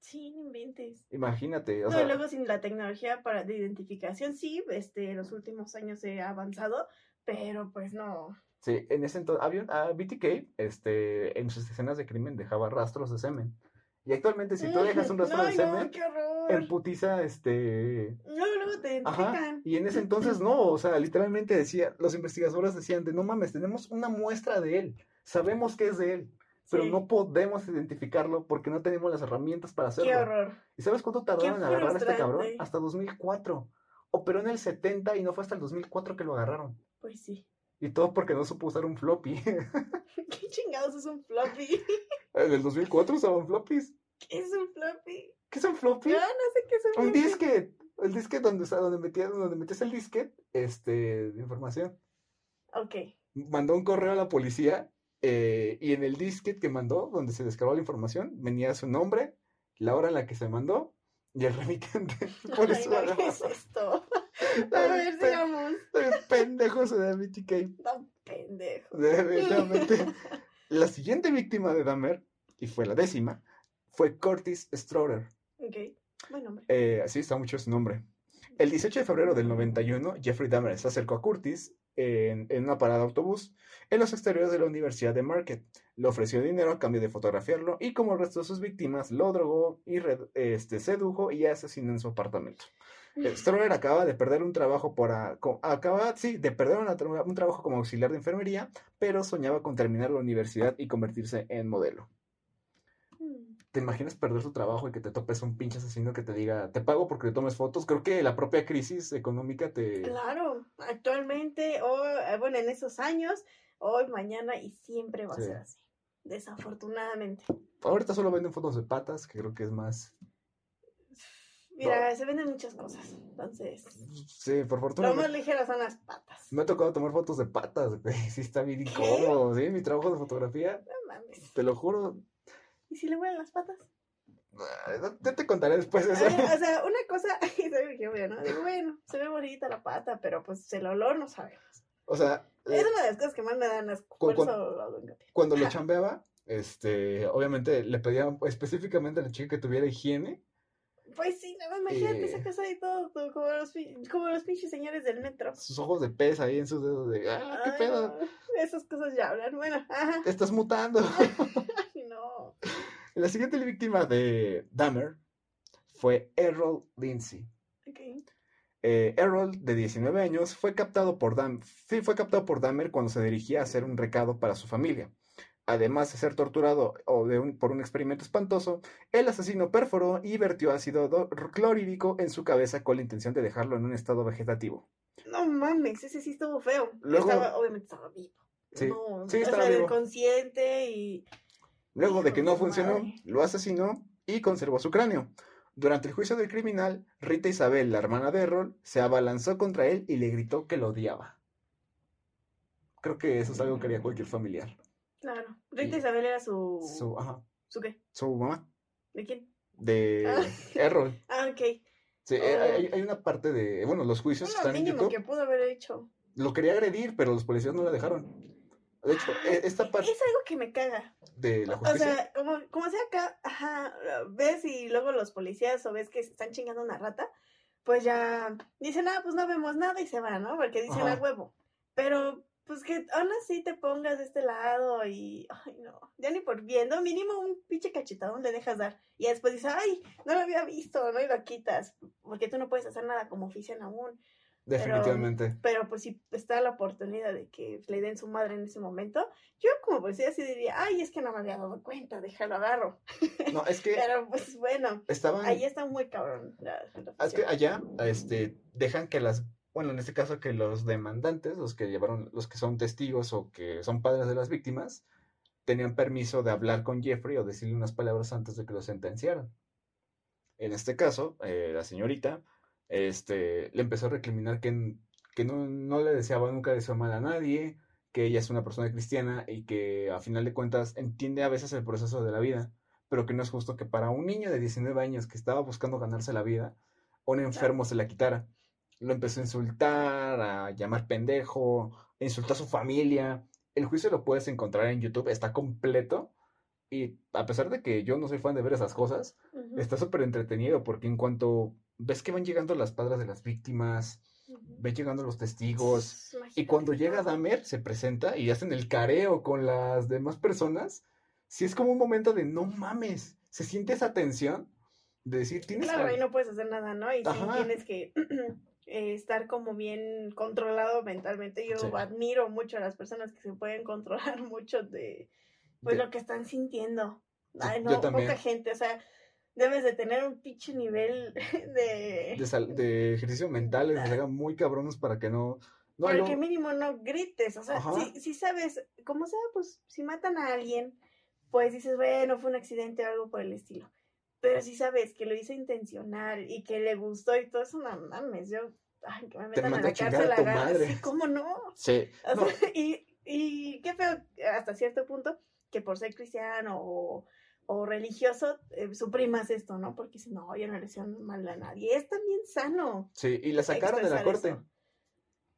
Speaker 2: Sí, no inventes.
Speaker 1: Imagínate, o
Speaker 2: No,
Speaker 1: sea,
Speaker 2: y luego sin la tecnología para de identificación, sí, este, en los últimos años se ha avanzado, pero pues no.
Speaker 1: sí, en ese entonces, había un, ah, BTK, este, en sus escenas de crimen dejaba rastros de semen. Y actualmente, si tú dejas un rastro de
Speaker 2: no,
Speaker 1: semen,
Speaker 2: horror.
Speaker 1: en putiza, este,
Speaker 2: Luego, luego te
Speaker 1: Ajá,
Speaker 2: identifican.
Speaker 1: y en ese entonces no, o sea, literalmente decía, los investigadores decían de no mames, tenemos una muestra de él, sabemos que es de él, pero
Speaker 2: Sí.
Speaker 1: no podemos identificarlo porque no tenemos las herramientas para hacerlo.
Speaker 2: Qué horror.
Speaker 1: ¿Y sabes cuánto tardaron en agarrar a este cabrón? Hasta 2004. Operó en el 70 y no fue hasta el 2004 que lo agarraron.
Speaker 2: Pues sí.
Speaker 1: Y todo porque no supo usar un floppy. *laughs* *laughs*
Speaker 2: ¿Qué chingados es un floppy? *laughs*
Speaker 1: en el 2004 usaban floppies.
Speaker 2: ¿Qué es un floppy?
Speaker 1: ¿Qué es un floppy?
Speaker 2: Yo no sé qué es un,
Speaker 1: Un
Speaker 2: floppy.
Speaker 1: disquete. El disquete donde, donde, metías, donde metías el disquete este, de información.
Speaker 2: Ok.
Speaker 1: mandó un correo a la policía eh, y en el disquete que mandó, donde se descargó la información, venía su nombre, la hora en la que se mandó y el remitente. Por
Speaker 2: Ay,
Speaker 1: eso
Speaker 2: no, ¿qué es esto? A ver, sigamos.
Speaker 1: pendejo ese de BTK.
Speaker 2: No, pendejo.
Speaker 1: Definitivamente. La siguiente víctima de Dahmer, y fue la décima, fue Curtis Stroder.
Speaker 2: Ok. Buen nombre.
Speaker 1: Eh, así está mucho su nombre. El 18 de febrero del 91, Jeffrey Dahmer se acercó a Curtis en, en una parada de autobús en los exteriores de la Universidad de Market. Le ofreció dinero a cambio de fotografiarlo y como el resto de sus víctimas, lo drogó y este, sedujo y asesinó en su apartamento. Stroller acaba de perder un trabajo por a- acaba sí de perder una un trabajo como auxiliar de enfermería, pero soñaba con terminar la universidad y convertirse en modelo.
Speaker 2: Mm.
Speaker 1: ¿Te imaginas perder tu trabajo y que te topes un pinche asesino que te diga, te pago porque le tomes fotos? Creo que la propia crisis económica te...
Speaker 2: Claro, actualmente, o eh, bueno, en esos años, hoy, mañana y siempre va
Speaker 1: Sí.
Speaker 2: a ser así. Desafortunadamente.
Speaker 1: Ahorita solo venden fotos de patas, que creo que es más...
Speaker 2: Mira, se venden muchas cosas. Entonces,
Speaker 1: Sí, por fortuna.
Speaker 2: lo más ligero son las patas.
Speaker 1: me ha tocado tomar fotos de patas, güey. *laughs* Sí, está bien incómodo, ¿sí? Mi trabajo de fotografía,
Speaker 2: No mames.
Speaker 1: te lo juro.
Speaker 2: ¿Y si le huelen las patas?
Speaker 1: Ya te contaré después eso.
Speaker 2: Ay, o *laughs* sea, una cosa, *laughs* ¿sabes qué obvio, no? Digo, bueno, se ve bonita la pata, pero pues el olor no sabemos.
Speaker 1: O sea, eh,
Speaker 2: Es una de las cosas que más me dan asco.
Speaker 1: Cu-
Speaker 2: Por
Speaker 1: cu-
Speaker 2: eso lo hago hincapié.
Speaker 1: cuando lo chambeaba, este, obviamente le pedía específicamente a la chica que tuviera higiene.
Speaker 2: Pues sí, no, imagínate
Speaker 1: Eh.
Speaker 2: esa cosa y todo, todo, como, los, como los pinches señores del metro.
Speaker 1: sus ojos de pez ahí en sus dedos de, ah, qué
Speaker 2: Ay,
Speaker 1: pedo,
Speaker 2: no, Esas cosas ya hablan. Bueno, ajá.
Speaker 1: te estás mutando. *laughs*
Speaker 2: Ay, no.
Speaker 1: La siguiente víctima de Dahmer fue Errol Lindsay.
Speaker 2: Ok.
Speaker 1: Eh, Errol, de 19 años, fue captado, por Dam sí, fue captado por Dahmer cuando se dirigía a hacer un recado para su familia. Además de ser torturado o de un- por un experimento espantoso, el asesino perforó y vertió ácido do- clorhídrico en su cabeza con la intención de dejarlo en un estado vegetativo.
Speaker 2: No mames, ese sí estuvo feo.
Speaker 1: Luego-
Speaker 2: Estaba, obviamente estaba vivo.
Speaker 1: Sí,
Speaker 2: no,
Speaker 1: sí, estaba vivo.
Speaker 2: consciente y.
Speaker 1: Luego de que no funcionó,
Speaker 2: madre.
Speaker 1: lo asesinó y conservó su cráneo. Durante el juicio del criminal, Rita Isabel, la hermana de Errol, se abalanzó contra él y le gritó que lo odiaba. Creo que eso es algo que haría cualquier familiar.
Speaker 2: Claro. Rita
Speaker 1: Y-
Speaker 2: Isabel era su.
Speaker 1: Su, ajá,
Speaker 2: ¿Su qué?
Speaker 1: su mamá,
Speaker 2: ¿De quién?
Speaker 1: de
Speaker 2: Ah.
Speaker 1: Errol. *laughs*
Speaker 2: Ah, ok.
Speaker 1: Sí, eh,
Speaker 2: Oh.
Speaker 1: hay, hay una parte de, bueno, los juicios
Speaker 2: lo
Speaker 1: están en
Speaker 2: mínimo
Speaker 1: YouTube.
Speaker 2: que pudo haber hecho.
Speaker 1: Lo quería agredir, pero los policías no la dejaron. De hecho, e- esta parte
Speaker 2: Es algo que me caga.
Speaker 1: de la
Speaker 2: O
Speaker 1: justicia,
Speaker 2: sea, como, como sea acá, ajá, ves y luego los policías o ves que se están chingando una rata, pues ya dicen, ah, pues no vemos nada y se van, ¿no? Porque dicen a huevo. Pero, pues que aún así te pongas de este lado y, ay, no, ya ni por viendo, mínimo un pinche cachetadón le dejas dar. Y después dices, ay, no lo había visto, ¿no? Y lo quitas, porque tú no puedes hacer nada como oficial aún.
Speaker 1: definitivamente.
Speaker 2: Pero pues si está la oportunidad de que le den su madre en ese momento, yo como policía sí diría, ay, es que no me había dado cuenta, déjalo agarro.
Speaker 1: No, es que *laughs*
Speaker 2: Pero pues bueno,
Speaker 1: estaban...
Speaker 2: ahí está muy cabrón la, la
Speaker 1: Es que allá, este, dejan que las, bueno, en este caso que los demandantes, los que llevaron, los que son testigos o que son padres de las víctimas, tenían permiso de hablar con Jeffrey o decirle unas palabras antes de que lo sentenciaran. En este caso, eh, la señorita, este, le empezó a recriminar que, que no, no le deseaba, nunca deseó mal a nadie, que ella es una persona cristiana y que a final de cuentas entiende a veces el proceso de la vida, pero que no es justo que para un niño de 19 años que estaba buscando ganarse la vida, un enfermo se la quitara. Lo empezó a insultar, a llamar pendejo, insultó a su familia El juicio lo puedes encontrar en YouTube, está completo. Y a pesar de que yo no soy fan de ver esas cosas, está súper entretenido porque en cuanto ves que van llegando las padres de las víctimas, ven llegando los testigos, y cuando llega Dahmer, se presenta y hacen el careo con las demás personas. Sí es como un momento de no mames. Se siente esa tensión de decir, tienes
Speaker 2: Claro,
Speaker 1: que-
Speaker 2: y no puedes hacer nada, ¿no? Y sí tienes que *clears throat* eh, estar como bien controlado mentalmente. Yo
Speaker 1: Sí.
Speaker 2: admiro mucho a las personas que se pueden *laughs* controlar mucho de pues
Speaker 1: de-
Speaker 2: lo que están sintiendo. Ay, no, poca gente, o sea, debes de tener un pinche nivel *laughs* de...
Speaker 1: de, sal- de ejercicio mentales, se hagan muy cabrones para que no. no
Speaker 2: para que mínimo no grites, o sea, si, si sabes, como sea, pues si matan a alguien, pues dices, bueno, fue un accidente o algo por el estilo. Pero si sabes que lo hizo intencional y que le gustó y todo eso, no mames, yo, ay, que me metan a la
Speaker 1: chingar a
Speaker 2: cárcel,
Speaker 1: tu madre.
Speaker 2: sí, ¿cómo no?
Speaker 1: Sí,
Speaker 2: O
Speaker 1: no,
Speaker 2: sea, *laughs* y, y qué feo, hasta cierto punto, que por ser cristiano o, o religioso, eh, suprimas esto, ¿no? Porque si no, yo no le deseo mal a nadie. Es también sano.
Speaker 1: sí, y la sacaron de la corte.
Speaker 2: eso.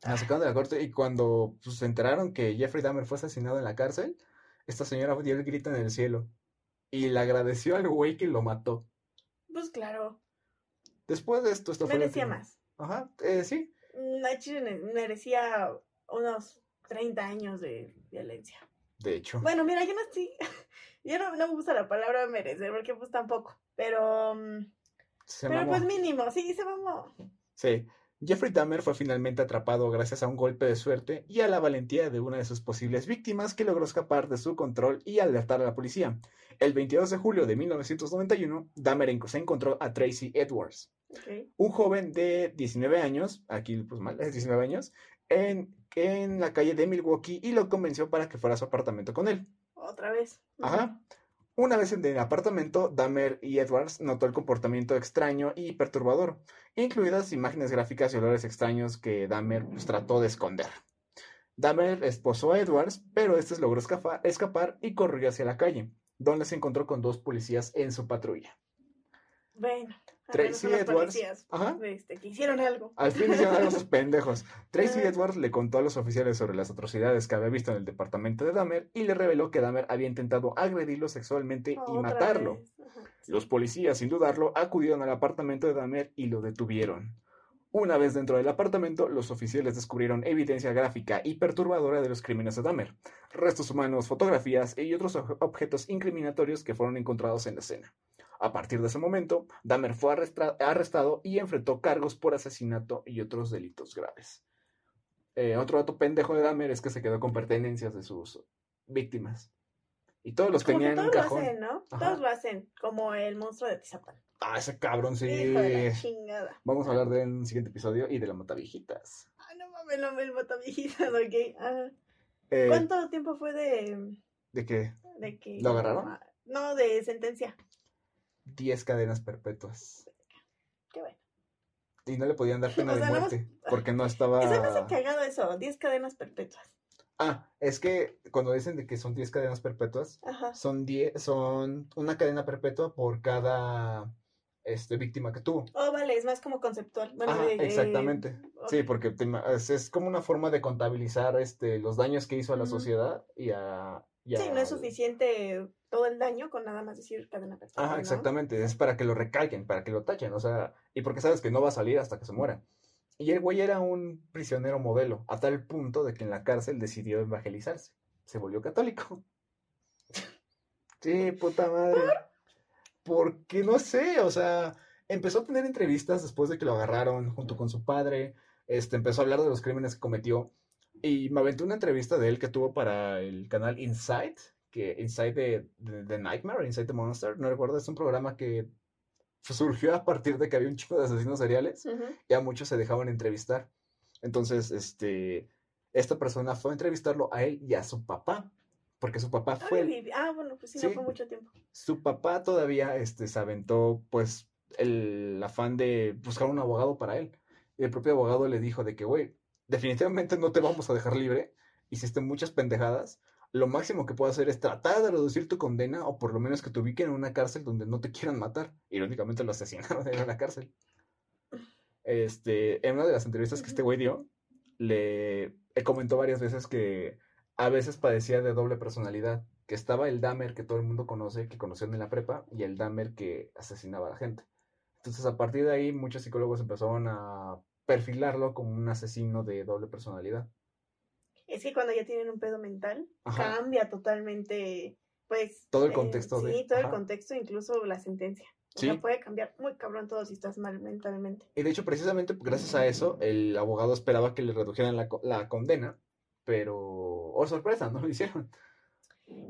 Speaker 1: La sacaron de la corte y cuando pues, se enteraron que Jeffrey Dahmer fue asesinado en la cárcel, esta señora dio el grito en el cielo y le agradeció al güey que lo mató.
Speaker 2: Pues claro,
Speaker 1: Después de esto, esto fue lo
Speaker 2: merecía más.
Speaker 1: Ajá, eh, sí,
Speaker 2: Chile merecía unos 30 años de violencia.
Speaker 1: de hecho.
Speaker 2: Bueno, mira, yo no estoy. *laughs* Yo no, no me gusta la palabra merecer, porque pues tampoco. Pero. mm,
Speaker 1: Se
Speaker 2: pero
Speaker 1: mamó.
Speaker 2: pues mínimo, sí, se mamó.
Speaker 1: Sí. Jeffrey Dahmer fue finalmente atrapado gracias a un golpe de suerte y a la valentía de una de sus posibles víctimas que logró escapar de su control y alertar a la policía. El 22 de julio de 1991, Dahmer se encontró a Tracy Edwards, un joven de 19 años, aquí pues mal, es 19 años, en, en la calle de Milwaukee y lo convenció para que fuera a su apartamento con él.
Speaker 2: Otra vez.
Speaker 1: Ajá. Una vez en el apartamento, Dahmer y Edwards notó el comportamiento extraño y perturbador, incluidas imágenes gráficas y olores extraños que Dahmer pues, trató de esconder. Dahmer esposó a Edwards, pero este logró escapa- escapar y corrió hacia la calle, donde se encontró con dos policías en su patrulla. Tracy Edwards. Ajá.
Speaker 2: este, que hicieron algo.
Speaker 1: Al fin hicieron algo esos *laughs* pendejos. Tracy. Edwards le contó a los oficiales sobre las atrocidades que había visto en el departamento de Dahmer y le reveló que Dahmer había intentado agredirlo sexualmente y matarlo. Los policías, sin dudarlo, acudieron al apartamento de Dahmer y lo detuvieron. Una vez dentro del apartamento, los oficiales descubrieron evidencia gráfica y perturbadora de los crímenes de Dahmer, restos humanos, fotografías y otros ob- objetos incriminatorios que fueron encontrados en la escena. A partir de ese momento, Dahmer fue arrestado y enfrentó cargos por asesinato y otros delitos graves. Eh, otro dato pendejo de Dahmer es que se quedó con pertenencias de sus víctimas. Y todos los
Speaker 2: Como que
Speaker 1: tenían en un
Speaker 2: todos lo
Speaker 1: cajón.
Speaker 2: hacen, ¿no?
Speaker 1: Ajá.
Speaker 2: Todos lo hacen, como el monstruo de Tizapán.
Speaker 1: Ah, ese cabrón, sí.
Speaker 2: Hijo de la chingada.
Speaker 1: Vamos a hablar de él en un siguiente episodio y de la mataviejitas.
Speaker 2: Ay, no mames, no me mata viejitas, *laughs* ok. Ajá.
Speaker 1: Eh,
Speaker 2: ¿Cuánto tiempo fue de,
Speaker 1: ¿De qué?
Speaker 2: de que...
Speaker 1: ¿Lo agarraron?
Speaker 2: No, de sentencia.
Speaker 1: 10 cadenas perpetuas.
Speaker 2: Qué bueno.
Speaker 1: Y no le podían dar *laughs* pena
Speaker 2: O
Speaker 1: de
Speaker 2: sea,
Speaker 1: muerte porque no *laughs* estaba...
Speaker 2: Eso me hace cagado eso, 10 cadenas perpetuas.
Speaker 1: Ah, es que cuando dicen de que son 10 cadenas perpetuas,
Speaker 2: Ajá.
Speaker 1: son 10, son una cadena perpetua por cada este, víctima que tuvo.
Speaker 2: Oh, vale, es más como conceptual. Bueno,
Speaker 1: Ajá,
Speaker 2: de- de-
Speaker 1: exactamente.
Speaker 2: ok.
Speaker 1: Sí, porque te es, es como una forma de contabilizar este, los daños que hizo a la sociedad y a... y
Speaker 2: Sí, no es suficiente todo el daño con nada más decir cadena perpetua.
Speaker 1: Ajá,
Speaker 2: ¿no?
Speaker 1: exactamente. Es para que lo recalquen, para que lo tachen, o sea, y porque sabes que no va a salir hasta que se muera. Y el güey era un prisionero modelo, a tal punto de que en la cárcel decidió evangelizarse. Se volvió católico. *laughs* Sí, puta madre. Porque no sé, o sea, empezó a tener entrevistas después de que lo agarraron junto con su padre. Este, empezó a hablar de los crímenes que cometió. Y me aventé una entrevista de él que tuvo para el canal Inside, que Inside de, de, de Nightmare, Inside the Monster, no recuerdo, es un programa que surgió a partir de que había un chico de asesinos seriales y a muchos se dejaban entrevistar. Entonces, este, esta persona fue a entrevistarlo a él y a su papá, porque su papá fue, el-
Speaker 2: Ah, bueno, pues sí,
Speaker 1: Sí.
Speaker 2: no fue mucho tiempo.
Speaker 1: su papá todavía, este, se aventó, pues, el afán de buscar un abogado para él. Y el propio abogado le dijo de que, güey, definitivamente no te vamos a dejar libre, hiciste muchas pendejadas, lo máximo que puedo hacer es tratar de reducir tu condena o por lo menos que te ubiquen en una cárcel donde no te quieran matar. Irónicamente lo asesinaron en la cárcel. Este, en una de las entrevistas que este güey dio, le él comentó varias veces que a veces padecía de doble personalidad, que estaba el Dahmer que todo el mundo conoce, que conocían en la prepa, y el Dahmer que asesinaba a la gente. Entonces, a partir de ahí, muchos psicólogos empezaron a perfilarlo como un asesino de doble personalidad.
Speaker 2: Es que cuando ya tienen un pedo mental, cambia totalmente, pues...
Speaker 1: Todo el eh, contexto
Speaker 2: de... Sí, todo el contexto, incluso la sentencia. O sea, puede cambiar muy cabrón todo si estás mal mentalmente.
Speaker 1: Y de hecho, precisamente gracias a eso, el abogado esperaba que le redujeran la, la condena, pero, oh sorpresa, no lo hicieron.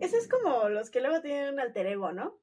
Speaker 2: Eso es como los que luego tienen un alter ego, ¿no?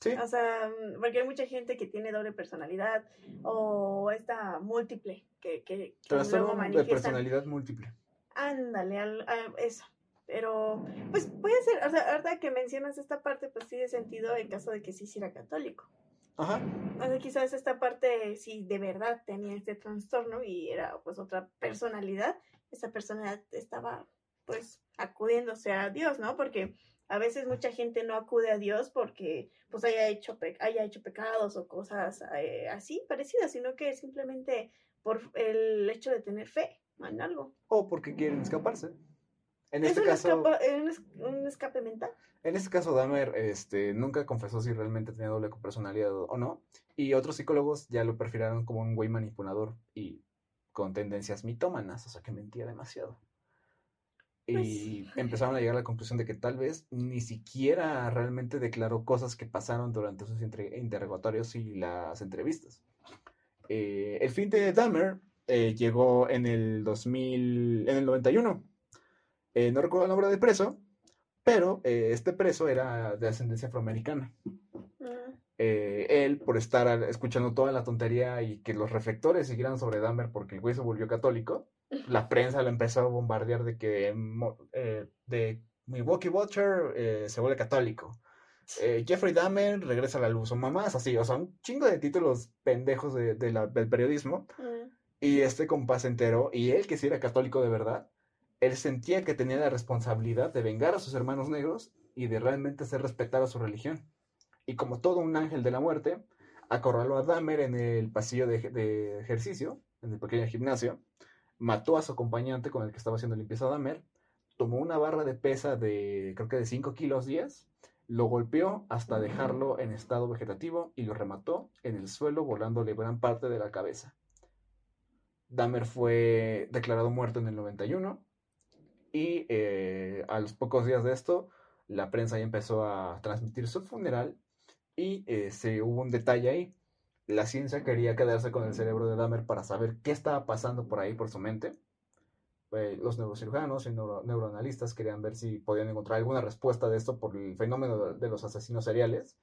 Speaker 1: sí.
Speaker 2: O sea, porque hay mucha gente que tiene doble personalidad o esta múltiple que, que,
Speaker 1: que luego de personalidad múltiple.
Speaker 2: Ándale, a eso. Pero, pues puede ser, o sea, ahorita que mencionas esta parte, pues tiene sentido en caso de que sí era católico.
Speaker 1: Ajá.
Speaker 2: O sea, quizás esta parte sí de verdad tenía este trastorno y era pues otra personalidad. Esa personalidad estaba pues acudiéndose a Dios, ¿no? Porque a veces mucha gente no acude a Dios porque pues haya hecho, haya hecho pecados o cosas eh, así parecidas, sino que simplemente por el hecho de tener fe en algo.
Speaker 1: O porque quieren escaparse. En este caso...
Speaker 2: un escape mental.
Speaker 1: En este caso, Dahmer este, nunca confesó si realmente tenía doble personalidad o no. Y otros psicólogos ya lo perfilaron como un güey manipulador y con tendencias mitómanas, o sea que mentía demasiado. Pues y empezaron a llegar a la conclusión de que tal vez ni siquiera realmente declaró cosas que pasaron durante sus interrogatorios y las entrevistas. Eh, el fin de Dahmer eh, llegó en el 2000, en el 91. Eh, no recuerdo el nombre del preso, pero este preso era de ascendencia afroamericana. Ah. él, por estar escuchando toda la tontería y que los reflectores siguieran sobre Dahmer porque el güey se volvió católico, *laughs* la prensa lo empezó a bombardear de que eh, de Milwaukee Watcher eh, se vuelve católico. Eh, Jeffrey Dahmer regresa a la luz, o mamás así, o sea, un chingo de títulos pendejos de, del periodismo. Y este compás entero, y él que sí era católico de verdad, él sentía que tenía la responsabilidad de vengar a sus hermanos negros y de realmente hacer respetar a su religión. Y como todo un ángel de la muerte, acorraló a Dahmer en el pasillo de, ejercicio, en el pequeño gimnasio, mató a su acompañante con el que estaba haciendo limpieza Dahmer, tomó una barra de pesa de creo que de 5 kilos 10, lo golpeó hasta dejarlo en estado vegetativo y lo remató en el suelo volándole gran parte de la cabeza. Dahmer fue declarado muerto en el 91 y eh, a los pocos días de esto la prensa ya empezó a transmitir su funeral y eh, se hubo un detalle ahí la ciencia quería quedarse con el cerebro de Dahmer para saber qué estaba pasando por ahí, por su mente. Eh, los neurocirujanos y neuroanalistas querían ver si podían encontrar alguna respuesta de esto por el fenómeno de los asesinos seriales.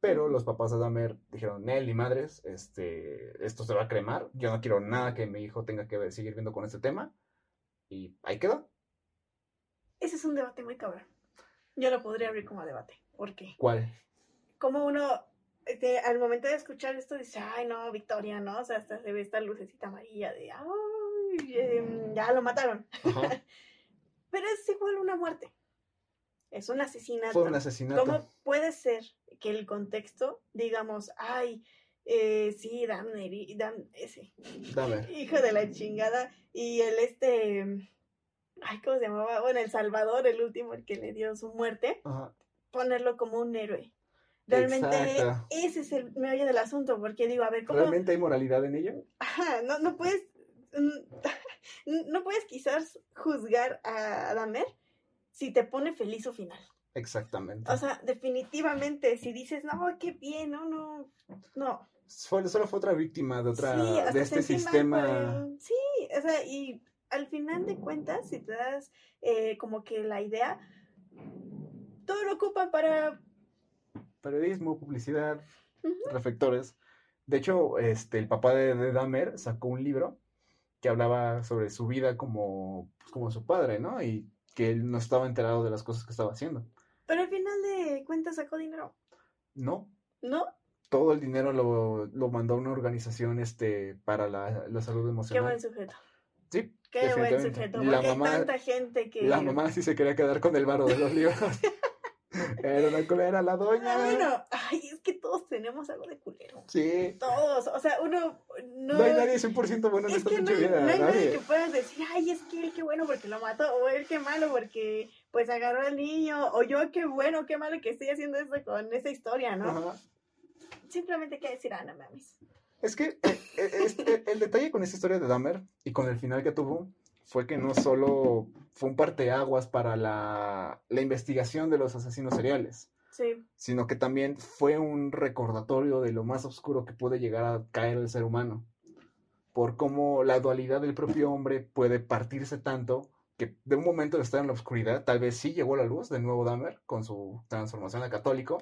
Speaker 1: Pero los papás de Dahmer dijeron, Nelly, madres, este, esto se va a cremar. Yo no quiero nada que mi hijo tenga que ver, seguir viendo con este tema. Y ahí quedó.
Speaker 2: Ese es un debate muy cabrón. Yo lo podría abrir como debate. ¿Por qué?
Speaker 1: ¿Cuál?
Speaker 2: Como uno este, al momento de escuchar esto dice, ay no, Victoria, ¿no? O sea, hasta se ve esta lucecita amarilla de, ay, em, ya lo mataron. *laughs* Pero es igual una muerte. Es un asesinato.
Speaker 1: Fue un asesinato.
Speaker 2: ¿Cómo puede ser que el contexto, digamos, ay, eh, sí, Damner, ese. *laughs* Hijo de la chingada. Y el este, ay, ¿cómo se llamaba? Bueno, El Salvador, el último, el que le dio su muerte. Ponerlo como un héroe. Realmente ese es el meollo del asunto, porque digo, a ver, ¿cómo...
Speaker 1: ¿Realmente hay moralidad en ello?
Speaker 2: Ajá, no, no puedes, *laughs* no puedes quizás juzgar a Damer si te pone feliz su final.
Speaker 1: Exactamente.
Speaker 2: O sea, definitivamente, si dices, no, qué bien, no, no, no.
Speaker 1: Solo, fue otra víctima de otra, de este sistema.
Speaker 2: Sí, o sea, y al final de cuentas, si te das eh, como que la idea, todo lo ocupan para
Speaker 1: periodismo, publicidad, reflectores. De hecho, este, el papá de, de, Dahmer sacó un libro que hablaba sobre su vida como, pues, como su padre, ¿no? Y que él no estaba enterado de las cosas que estaba haciendo.
Speaker 2: Pero al final de cuentas sacó dinero.
Speaker 1: No.
Speaker 2: ¿No?
Speaker 1: Todo el dinero lo, lo mandó a una organización este, para la, la salud emocional.
Speaker 2: Qué buen sujeto.
Speaker 1: Sí.
Speaker 2: Qué buen sujeto. Porque la mamá, hay tanta gente que.
Speaker 1: La mamá sí se quería quedar con el varo de los libros. *laughs* Era una culera la doña.
Speaker 2: Ah, bueno, ay, es que todos tenemos algo de culero.
Speaker 1: Sí.
Speaker 2: Todos, o sea, uno no...
Speaker 1: No hay nadie 100% bueno en
Speaker 2: es
Speaker 1: esta
Speaker 2: que no, hay-
Speaker 1: vida.
Speaker 2: no hay nadie
Speaker 1: nadie.
Speaker 2: que puedas decir, ay, es que él qué bueno porque lo mató, o él qué malo porque pues agarró al niño, o yo qué bueno, qué malo que estoy haciendo esto con esa historia, ¿no?
Speaker 1: Ajá.
Speaker 2: Simplemente hay que decir, ah, no mames.
Speaker 1: Es que eh, eh, es- eh, el detalle con esta historia de Dahmer y con el final que tuvo fue que no solo fue un parteaguas para la, la investigación de los asesinos seriales,
Speaker 2: Sí,
Speaker 1: sino que también fue un recordatorio de lo más oscuro que puede llegar a caer el ser humano. Por cómo la dualidad del propio hombre puede partirse tanto que de un momento de estar en la oscuridad, tal vez sí llegó a la luz de nuevo Dahmer con su transformación a católico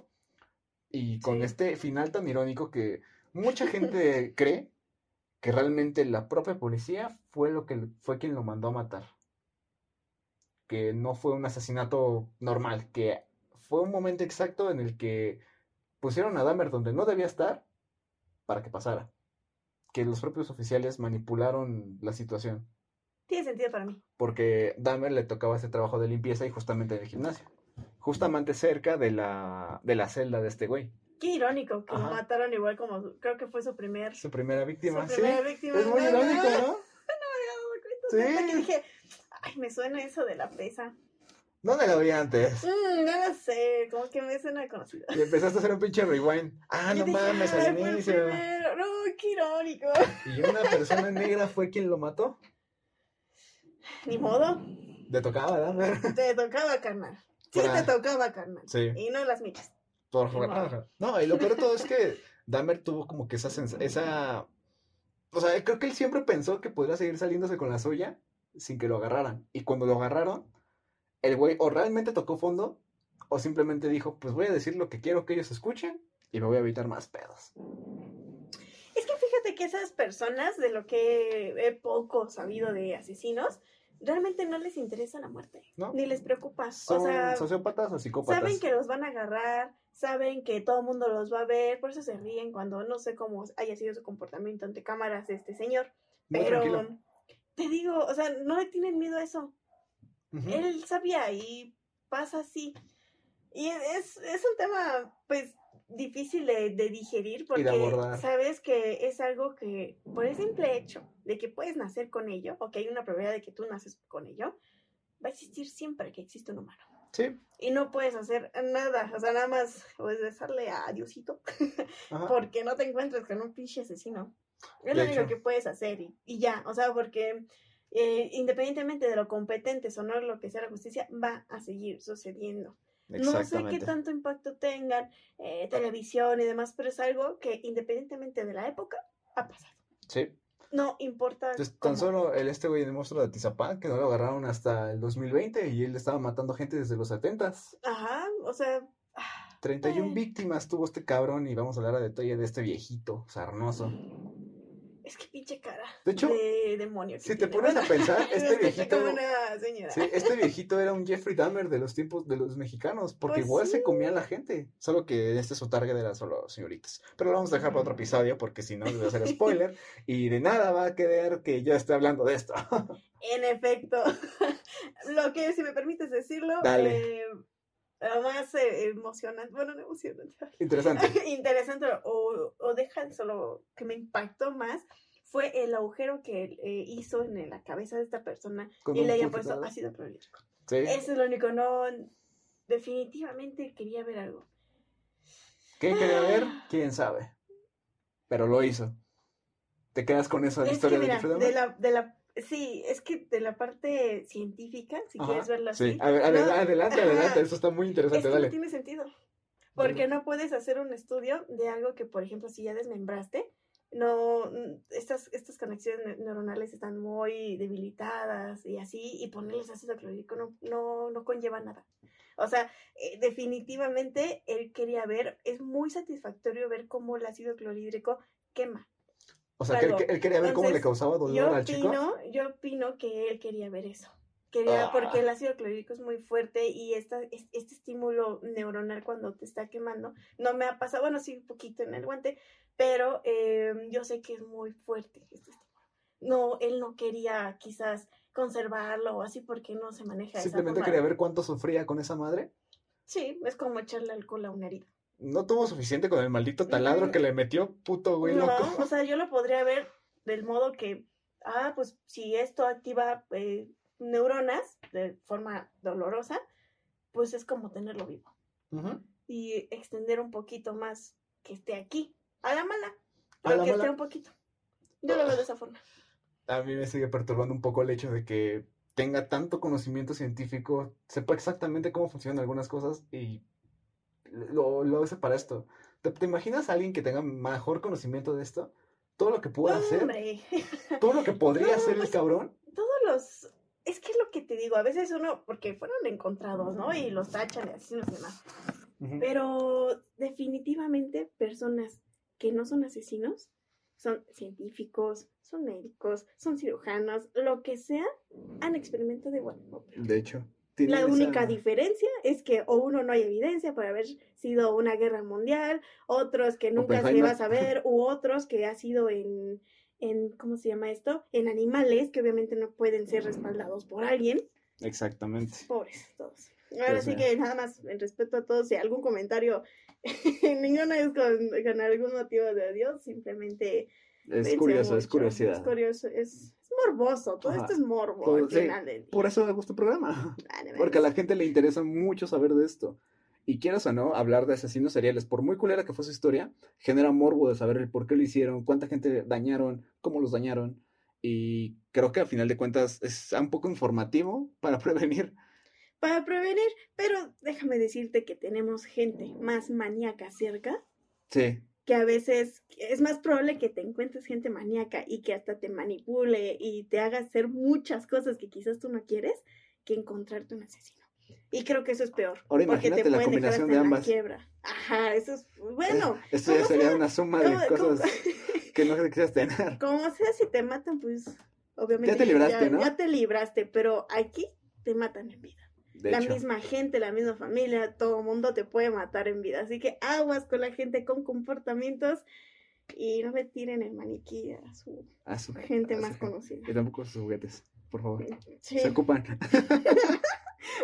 Speaker 1: y con
Speaker 2: Sí.
Speaker 1: este final tan irónico que mucha gente cree que realmente la propia policía fue lo que fue quien lo mandó a matar. Que no fue un asesinato normal, que fue un momento exacto en el que pusieron a Dahmer donde no debía estar para que pasara. Que los propios oficiales manipularon la situación.
Speaker 2: tiene sentido para mí.
Speaker 1: Porque Dahmer le tocaba ese trabajo de limpieza y justamente en el gimnasio. Justamente cerca de la, de la celda de este güey.
Speaker 2: Qué irónico que lo mataron igual como, creo que fue su primer...
Speaker 1: Su primera víctima.
Speaker 2: su
Speaker 1: sí.
Speaker 2: primera víctima.
Speaker 1: Es muy
Speaker 2: No,
Speaker 1: irónico,
Speaker 2: no, *laughs*
Speaker 1: ¿no?
Speaker 2: me había dado cuenta,
Speaker 1: Sí.
Speaker 2: que dije, ay, me suena eso de la presa.
Speaker 1: ¿Dónde lo vi antes?
Speaker 2: Mm, no lo sé, como que me suena conocido.
Speaker 1: Y empezaste a hacer un pinche rewind. Ah,
Speaker 2: Y
Speaker 1: no
Speaker 2: dije,
Speaker 1: mames,
Speaker 2: "Ay,
Speaker 1: al inicio.
Speaker 2: primero". No, qué irónico.
Speaker 1: Y una persona negra fue quien lo mató.
Speaker 2: Ni modo,
Speaker 1: Le tocaba Dahmer.
Speaker 2: te tocaba, carnal. Sí,
Speaker 1: Para-
Speaker 2: te tocaba, carnal.
Speaker 1: Sí.
Speaker 2: Y no las miras.
Speaker 1: Por favor. No, y lo peor de todo es *laughs* que Dahmer tuvo como que esa esa o sea, creo que él siempre pensó que podría seguir saliéndose con la suya sin que lo agarraran. Y cuando lo agarraron, el güey o realmente tocó fondo o simplemente dijo, pues voy a decir lo que quiero que ellos escuchen y me voy a evitar más pedos.
Speaker 2: Es que fíjate que esas personas, de lo que he poco sabido de asesinos, realmente no les interesa la muerte.
Speaker 1: ¿No?
Speaker 2: Ni les preocupa.
Speaker 1: ¿Son
Speaker 2: o sea,
Speaker 1: sociópatas o psicópatas?
Speaker 2: saben que los van a agarrar, saben que todo el mundo los va a ver, por eso se ríen cuando no sé cómo haya sido su comportamiento ante cámaras de este señor.
Speaker 1: Muy
Speaker 2: Pero
Speaker 1: tranquilo.
Speaker 2: te digo, o sea, no le tienen miedo a eso. Él sabía y pasa así. Y es, es un tema, pues, difícil de, de digerir porque sabes que es algo que, por el simple hecho de que puedes nacer con ello, o que hay una probabilidad de que tú naces con ello, va a existir siempre que existe un humano.
Speaker 1: Sí.
Speaker 2: Y no puedes hacer nada, o sea, nada más puedes besarle a Diosito *laughs* porque no te encuentres con un pinche asesino. Es lo único que puedes hacer y, y ya, o sea, porque eh, independientemente de lo competentes o no lo que sea la justicia, va a seguir sucediendo. No sé qué tanto impacto tengan eh, televisión y demás, pero es algo que independientemente de la época ha pasado.
Speaker 1: Sí.
Speaker 2: No importa.
Speaker 1: Entonces, tan solo el este güey de monstruo de Tizapán, que no lo agarraron hasta el 2020 y él estaba matando gente desde los 70s.
Speaker 2: Ajá, o sea, ah,
Speaker 1: 31
Speaker 2: Ay.
Speaker 1: víctimas tuvo este cabrón y vamos a hablar a detalle de este viejito sarnoso.
Speaker 2: Es que pinche cara
Speaker 1: De hecho,
Speaker 2: de demonio.
Speaker 1: si te
Speaker 2: tiene.
Speaker 1: pones a pensar, *laughs* este viejito, sí, este viejito era un Jeffrey Dahmer de los tiempos de los mexicanos, porque
Speaker 2: Pues
Speaker 1: igual se comía a la gente, solo que este su target era solo señoritas. Pero lo vamos a dejar para otro episodio porque si no les voy a hacer *laughs* spoiler y de nada va a quedar que yo esté hablando de esto.
Speaker 2: En efecto, *laughs* lo que si me permites decirlo,
Speaker 1: Dale.
Speaker 2: eh, más eh, emocionante, bueno, no emocionante,
Speaker 1: Interesante. *laughs*
Speaker 2: interesante o, o deja de solo que me impactó más fue el agujero que eh, hizo en la cabeza de esta persona y le hayan puesto ácido clorhídrico.
Speaker 1: Sí.
Speaker 2: Eso es lo único, no, definitivamente quería ver algo.
Speaker 1: ¿Qué quería ver? ¿Quién sabe? Pero lo hizo. ¿Te quedas con eso de la
Speaker 2: Es
Speaker 1: historia
Speaker 2: que
Speaker 1: de
Speaker 2: mira, de
Speaker 1: Dahmer?
Speaker 2: la, de la, sí, es que de la parte científica, si
Speaker 1: Ajá,
Speaker 2: quieres verlo así,
Speaker 1: Sí, a ver, adel-
Speaker 2: no,
Speaker 1: adelante, *laughs* adelante, eso está muy
Speaker 2: Es
Speaker 1: interesante,
Speaker 2: que no tiene sentido. Porque no puedes hacer un estudio de algo que, por ejemplo, si ya desmembraste, no, estas, estas conexiones ne- neuronales están muy debilitadas y así, y ponerles ácido clorhídrico no, no, no conlleva nada. O sea, eh, definitivamente él quería ver, es muy satisfactorio ver cómo el ácido clorhídrico quema.
Speaker 1: O sea, que él, quería ver cómo le causaba dolor
Speaker 2: Yo
Speaker 1: al chico.
Speaker 2: opino, yo opino que él quería ver eso. Quería,
Speaker 1: Ah.
Speaker 2: porque el ácido clorhídrico es muy fuerte y esta, es- este estímulo neuronal cuando te está quemando, no me ha pasado, bueno, sí, un poquito en el guante, pero eh, yo sé que es muy fuerte este estímulo. No, él no quería quizás conservarlo o así porque no se maneja esa
Speaker 1: Simplemente quería ver cuánto sufría con esa madre.
Speaker 2: Sí, es como echarle alcohol a una herida.
Speaker 1: No tuvo suficiente con el maldito taladro que le metió, puto güey
Speaker 2: no,
Speaker 1: loco.
Speaker 2: o sea, yo lo podría ver del modo que, ah, pues si esto activa eh, neuronas de forma dolorosa, pues es como tenerlo vivo. Y extender un poquito más que esté aquí. A la mala. Pero
Speaker 1: la
Speaker 2: que
Speaker 1: mala.
Speaker 2: esté un poquito. Yo lo veo de esa forma.
Speaker 1: A mí me sigue perturbando un poco el hecho de que tenga tanto conocimiento científico, sepa exactamente cómo funcionan algunas cosas y lo, lo hace para esto. ¿Te, te imaginas a alguien que tenga mejor conocimiento de esto? Todo lo que pueda hacer, *laughs* todo lo que podría
Speaker 2: No,
Speaker 1: hacer el
Speaker 2: pues,
Speaker 1: cabrón.
Speaker 2: todos los... Es que es lo que te digo, a veces uno, porque fueron encontrados, ¿no? Y los tachan y así los demás.
Speaker 1: Ujú.
Speaker 2: Pero definitivamente personas que no son asesinos son científicos, son médicos, son cirujanos, lo que sea, han experimentado igual.
Speaker 1: De hecho,
Speaker 2: La
Speaker 1: esa-
Speaker 2: única diferencia es que o uno no hay evidencia por haber sido una guerra mundial, otros que nunca se va a saber, u otros que ha sido en, en, ¿cómo se llama esto? En animales que obviamente no pueden ser respaldados por alguien.
Speaker 1: Exactamente.
Speaker 2: Pobres todos. Ahora
Speaker 1: Pues,
Speaker 2: sí que nada más, en respeto a todos, si algún comentario, *laughs* ninguno es con, con algún motivo de Dios, simplemente...
Speaker 1: Es curioso, es curiosidad.
Speaker 2: Es curioso, es morboso, todo
Speaker 1: Ajá.
Speaker 2: esto es morbo
Speaker 1: Todo-
Speaker 2: al
Speaker 1: sí,
Speaker 2: final del día.
Speaker 1: Por eso me gusta el programa. Porque a la gente le interesa mucho saber de esto. Y quieras o no, hablar de asesinos seriales, por muy culera que fue su historia, genera morbo de saber el por qué lo hicieron, cuánta gente dañaron, cómo los dañaron. Y creo que al final de cuentas es un poco informativo para *laughs* prevenir.
Speaker 2: Para prevenir, pero déjame decirte que tenemos gente más maníaca cerca,
Speaker 1: Sí,
Speaker 2: que a veces es más probable que te encuentres gente maníaca y que hasta te manipule y te haga hacer muchas cosas que quizás tú no quieres, que encontrarte un asesino. Y creo que eso es peor.
Speaker 1: Ahora
Speaker 2: porque
Speaker 1: imagínate
Speaker 2: te
Speaker 1: la combinación de ambas.
Speaker 2: quiebra. Ajá, eso es bueno.
Speaker 1: esto ya
Speaker 2: ¿cómo
Speaker 1: sería
Speaker 2: sea?
Speaker 1: una suma
Speaker 2: ¿Cómo-
Speaker 1: de
Speaker 2: cómo-
Speaker 1: cosas *laughs* que no quisieras tener.
Speaker 2: Como sea, si te matan, pues obviamente
Speaker 1: Ya te libraste,
Speaker 2: ya,
Speaker 1: ¿no?
Speaker 2: ya te libraste, pero aquí te matan en vida.
Speaker 1: De
Speaker 2: la
Speaker 1: hecho,
Speaker 2: misma gente, la misma familia, todo mundo te puede matar en vida. Así que aguas con la gente con comportamientos y no le tiren el maniquí a su
Speaker 1: a su
Speaker 2: gente
Speaker 1: a su
Speaker 2: más
Speaker 1: gente.
Speaker 2: conocida.
Speaker 1: Y tampoco sus juguetes, por favor.
Speaker 2: Sí.
Speaker 1: Se ocupan. *laughs*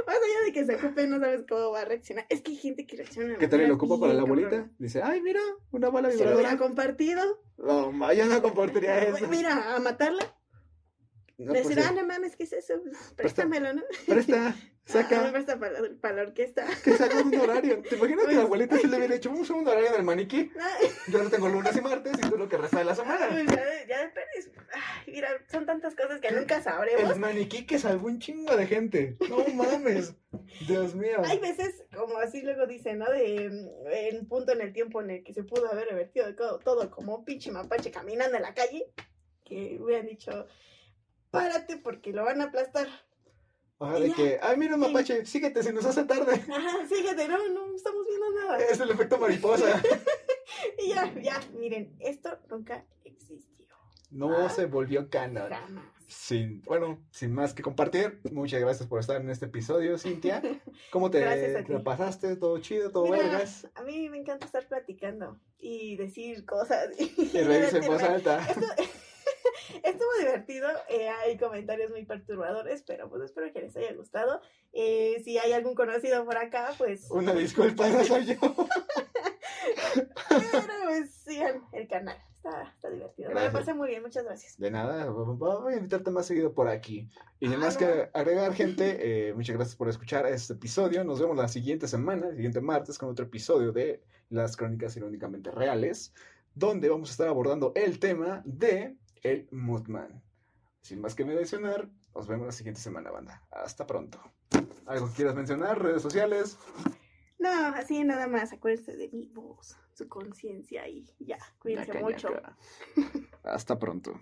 Speaker 2: Más allá de que se ocupe, no sabes cómo va a reaccionar. Es que hay gente que reacciona. de
Speaker 1: ¿Qué tal y
Speaker 2: manera
Speaker 1: lo ocupa para la abuelita?
Speaker 2: cabrona.
Speaker 1: Dice, ay, mira, una bala
Speaker 2: Se lo hubiera
Speaker 1: vibradora.
Speaker 2: compartido.
Speaker 1: No, yo no compartiría *laughs* eso.
Speaker 2: Mira, a matarla.
Speaker 1: No, pues,
Speaker 2: decir,
Speaker 1: sí.
Speaker 2: ah, no mames, ¿qué es eso? *laughs* Préstamelo, ¿no? *laughs*
Speaker 1: Presta,
Speaker 2: Ah,
Speaker 1: saca. *laughs*
Speaker 2: me presta para, la- para la orquesta.
Speaker 1: Que saca un horario. ¿Te imaginas que
Speaker 2: Pues-
Speaker 1: la abuelita se le hubiera hecho un segundo horario del maniquí?
Speaker 2: Ah,
Speaker 1: Yo no tengo lunes y martes y tú lo que resta de la semana.
Speaker 2: pues ya, ya. Ay, mira, son tantas cosas que nunca sabremos.
Speaker 1: El maniquí que salvó un chingo de gente. No mames. Dios mío.
Speaker 2: Hay veces, como así luego dicen, ¿no? De mm, en punto en el tiempo en el que se pudo haber revertido todo, todo como un pinche mapache caminando en la calle, que hubieran dicho, párate porque lo van a aplastar.
Speaker 1: Ajá, de que, ay, mira un mapache, síguete si nos hace tarde. *laughs*
Speaker 2: Ajá, fíjate, no, no estamos viendo nada.
Speaker 1: Es el efecto mariposa. *laughs*
Speaker 2: Y ya, ya, miren, esto nunca existió.
Speaker 1: No
Speaker 2: Ah.
Speaker 1: se volvió canon.
Speaker 2: Jamás.
Speaker 1: Sin, bueno, sin más que compartir, muchas gracias por estar en este episodio, Cintia. *laughs* ¿Cómo te, te
Speaker 2: ti.
Speaker 1: pasaste? ¿Todo chido? ¿Todo
Speaker 2: Mira,
Speaker 1: vergas?
Speaker 2: a mí me encanta estar platicando y decir cosas.
Speaker 1: Y reírse en voz alta.
Speaker 2: Esto- Estuvo divertido, eh, hay comentarios muy perturbadores, pero pues espero que les haya gustado. Eh, si hay algún conocido por acá, pues,
Speaker 1: Una *laughs* disculpa, no soy yo.
Speaker 2: pero, pues sigan el canal. Está, está divertido. Me
Speaker 1: Gracias.
Speaker 2: lo pasé muy bien, muchas gracias.
Speaker 1: De nada, voy a invitarte más seguido por aquí. Y sin
Speaker 2: Ah,
Speaker 1: más
Speaker 2: no.
Speaker 1: que agregar, gente, eh, muchas gracias por escuchar este episodio. Nos vemos la siguiente semana, el siguiente martes, con otro episodio de Las Crónicas Irónicamente Reales, donde vamos a estar abordando el tema de el Mothman. Sin más que mencionar, nos vemos la siguiente semana, banda. Hasta pronto. ¿Algo que quieras mencionar? ¿Redes sociales?
Speaker 2: No, así nada más, acuérdense de mi voz, su conciencia y ya, cuídense mucho.
Speaker 1: Hasta pronto.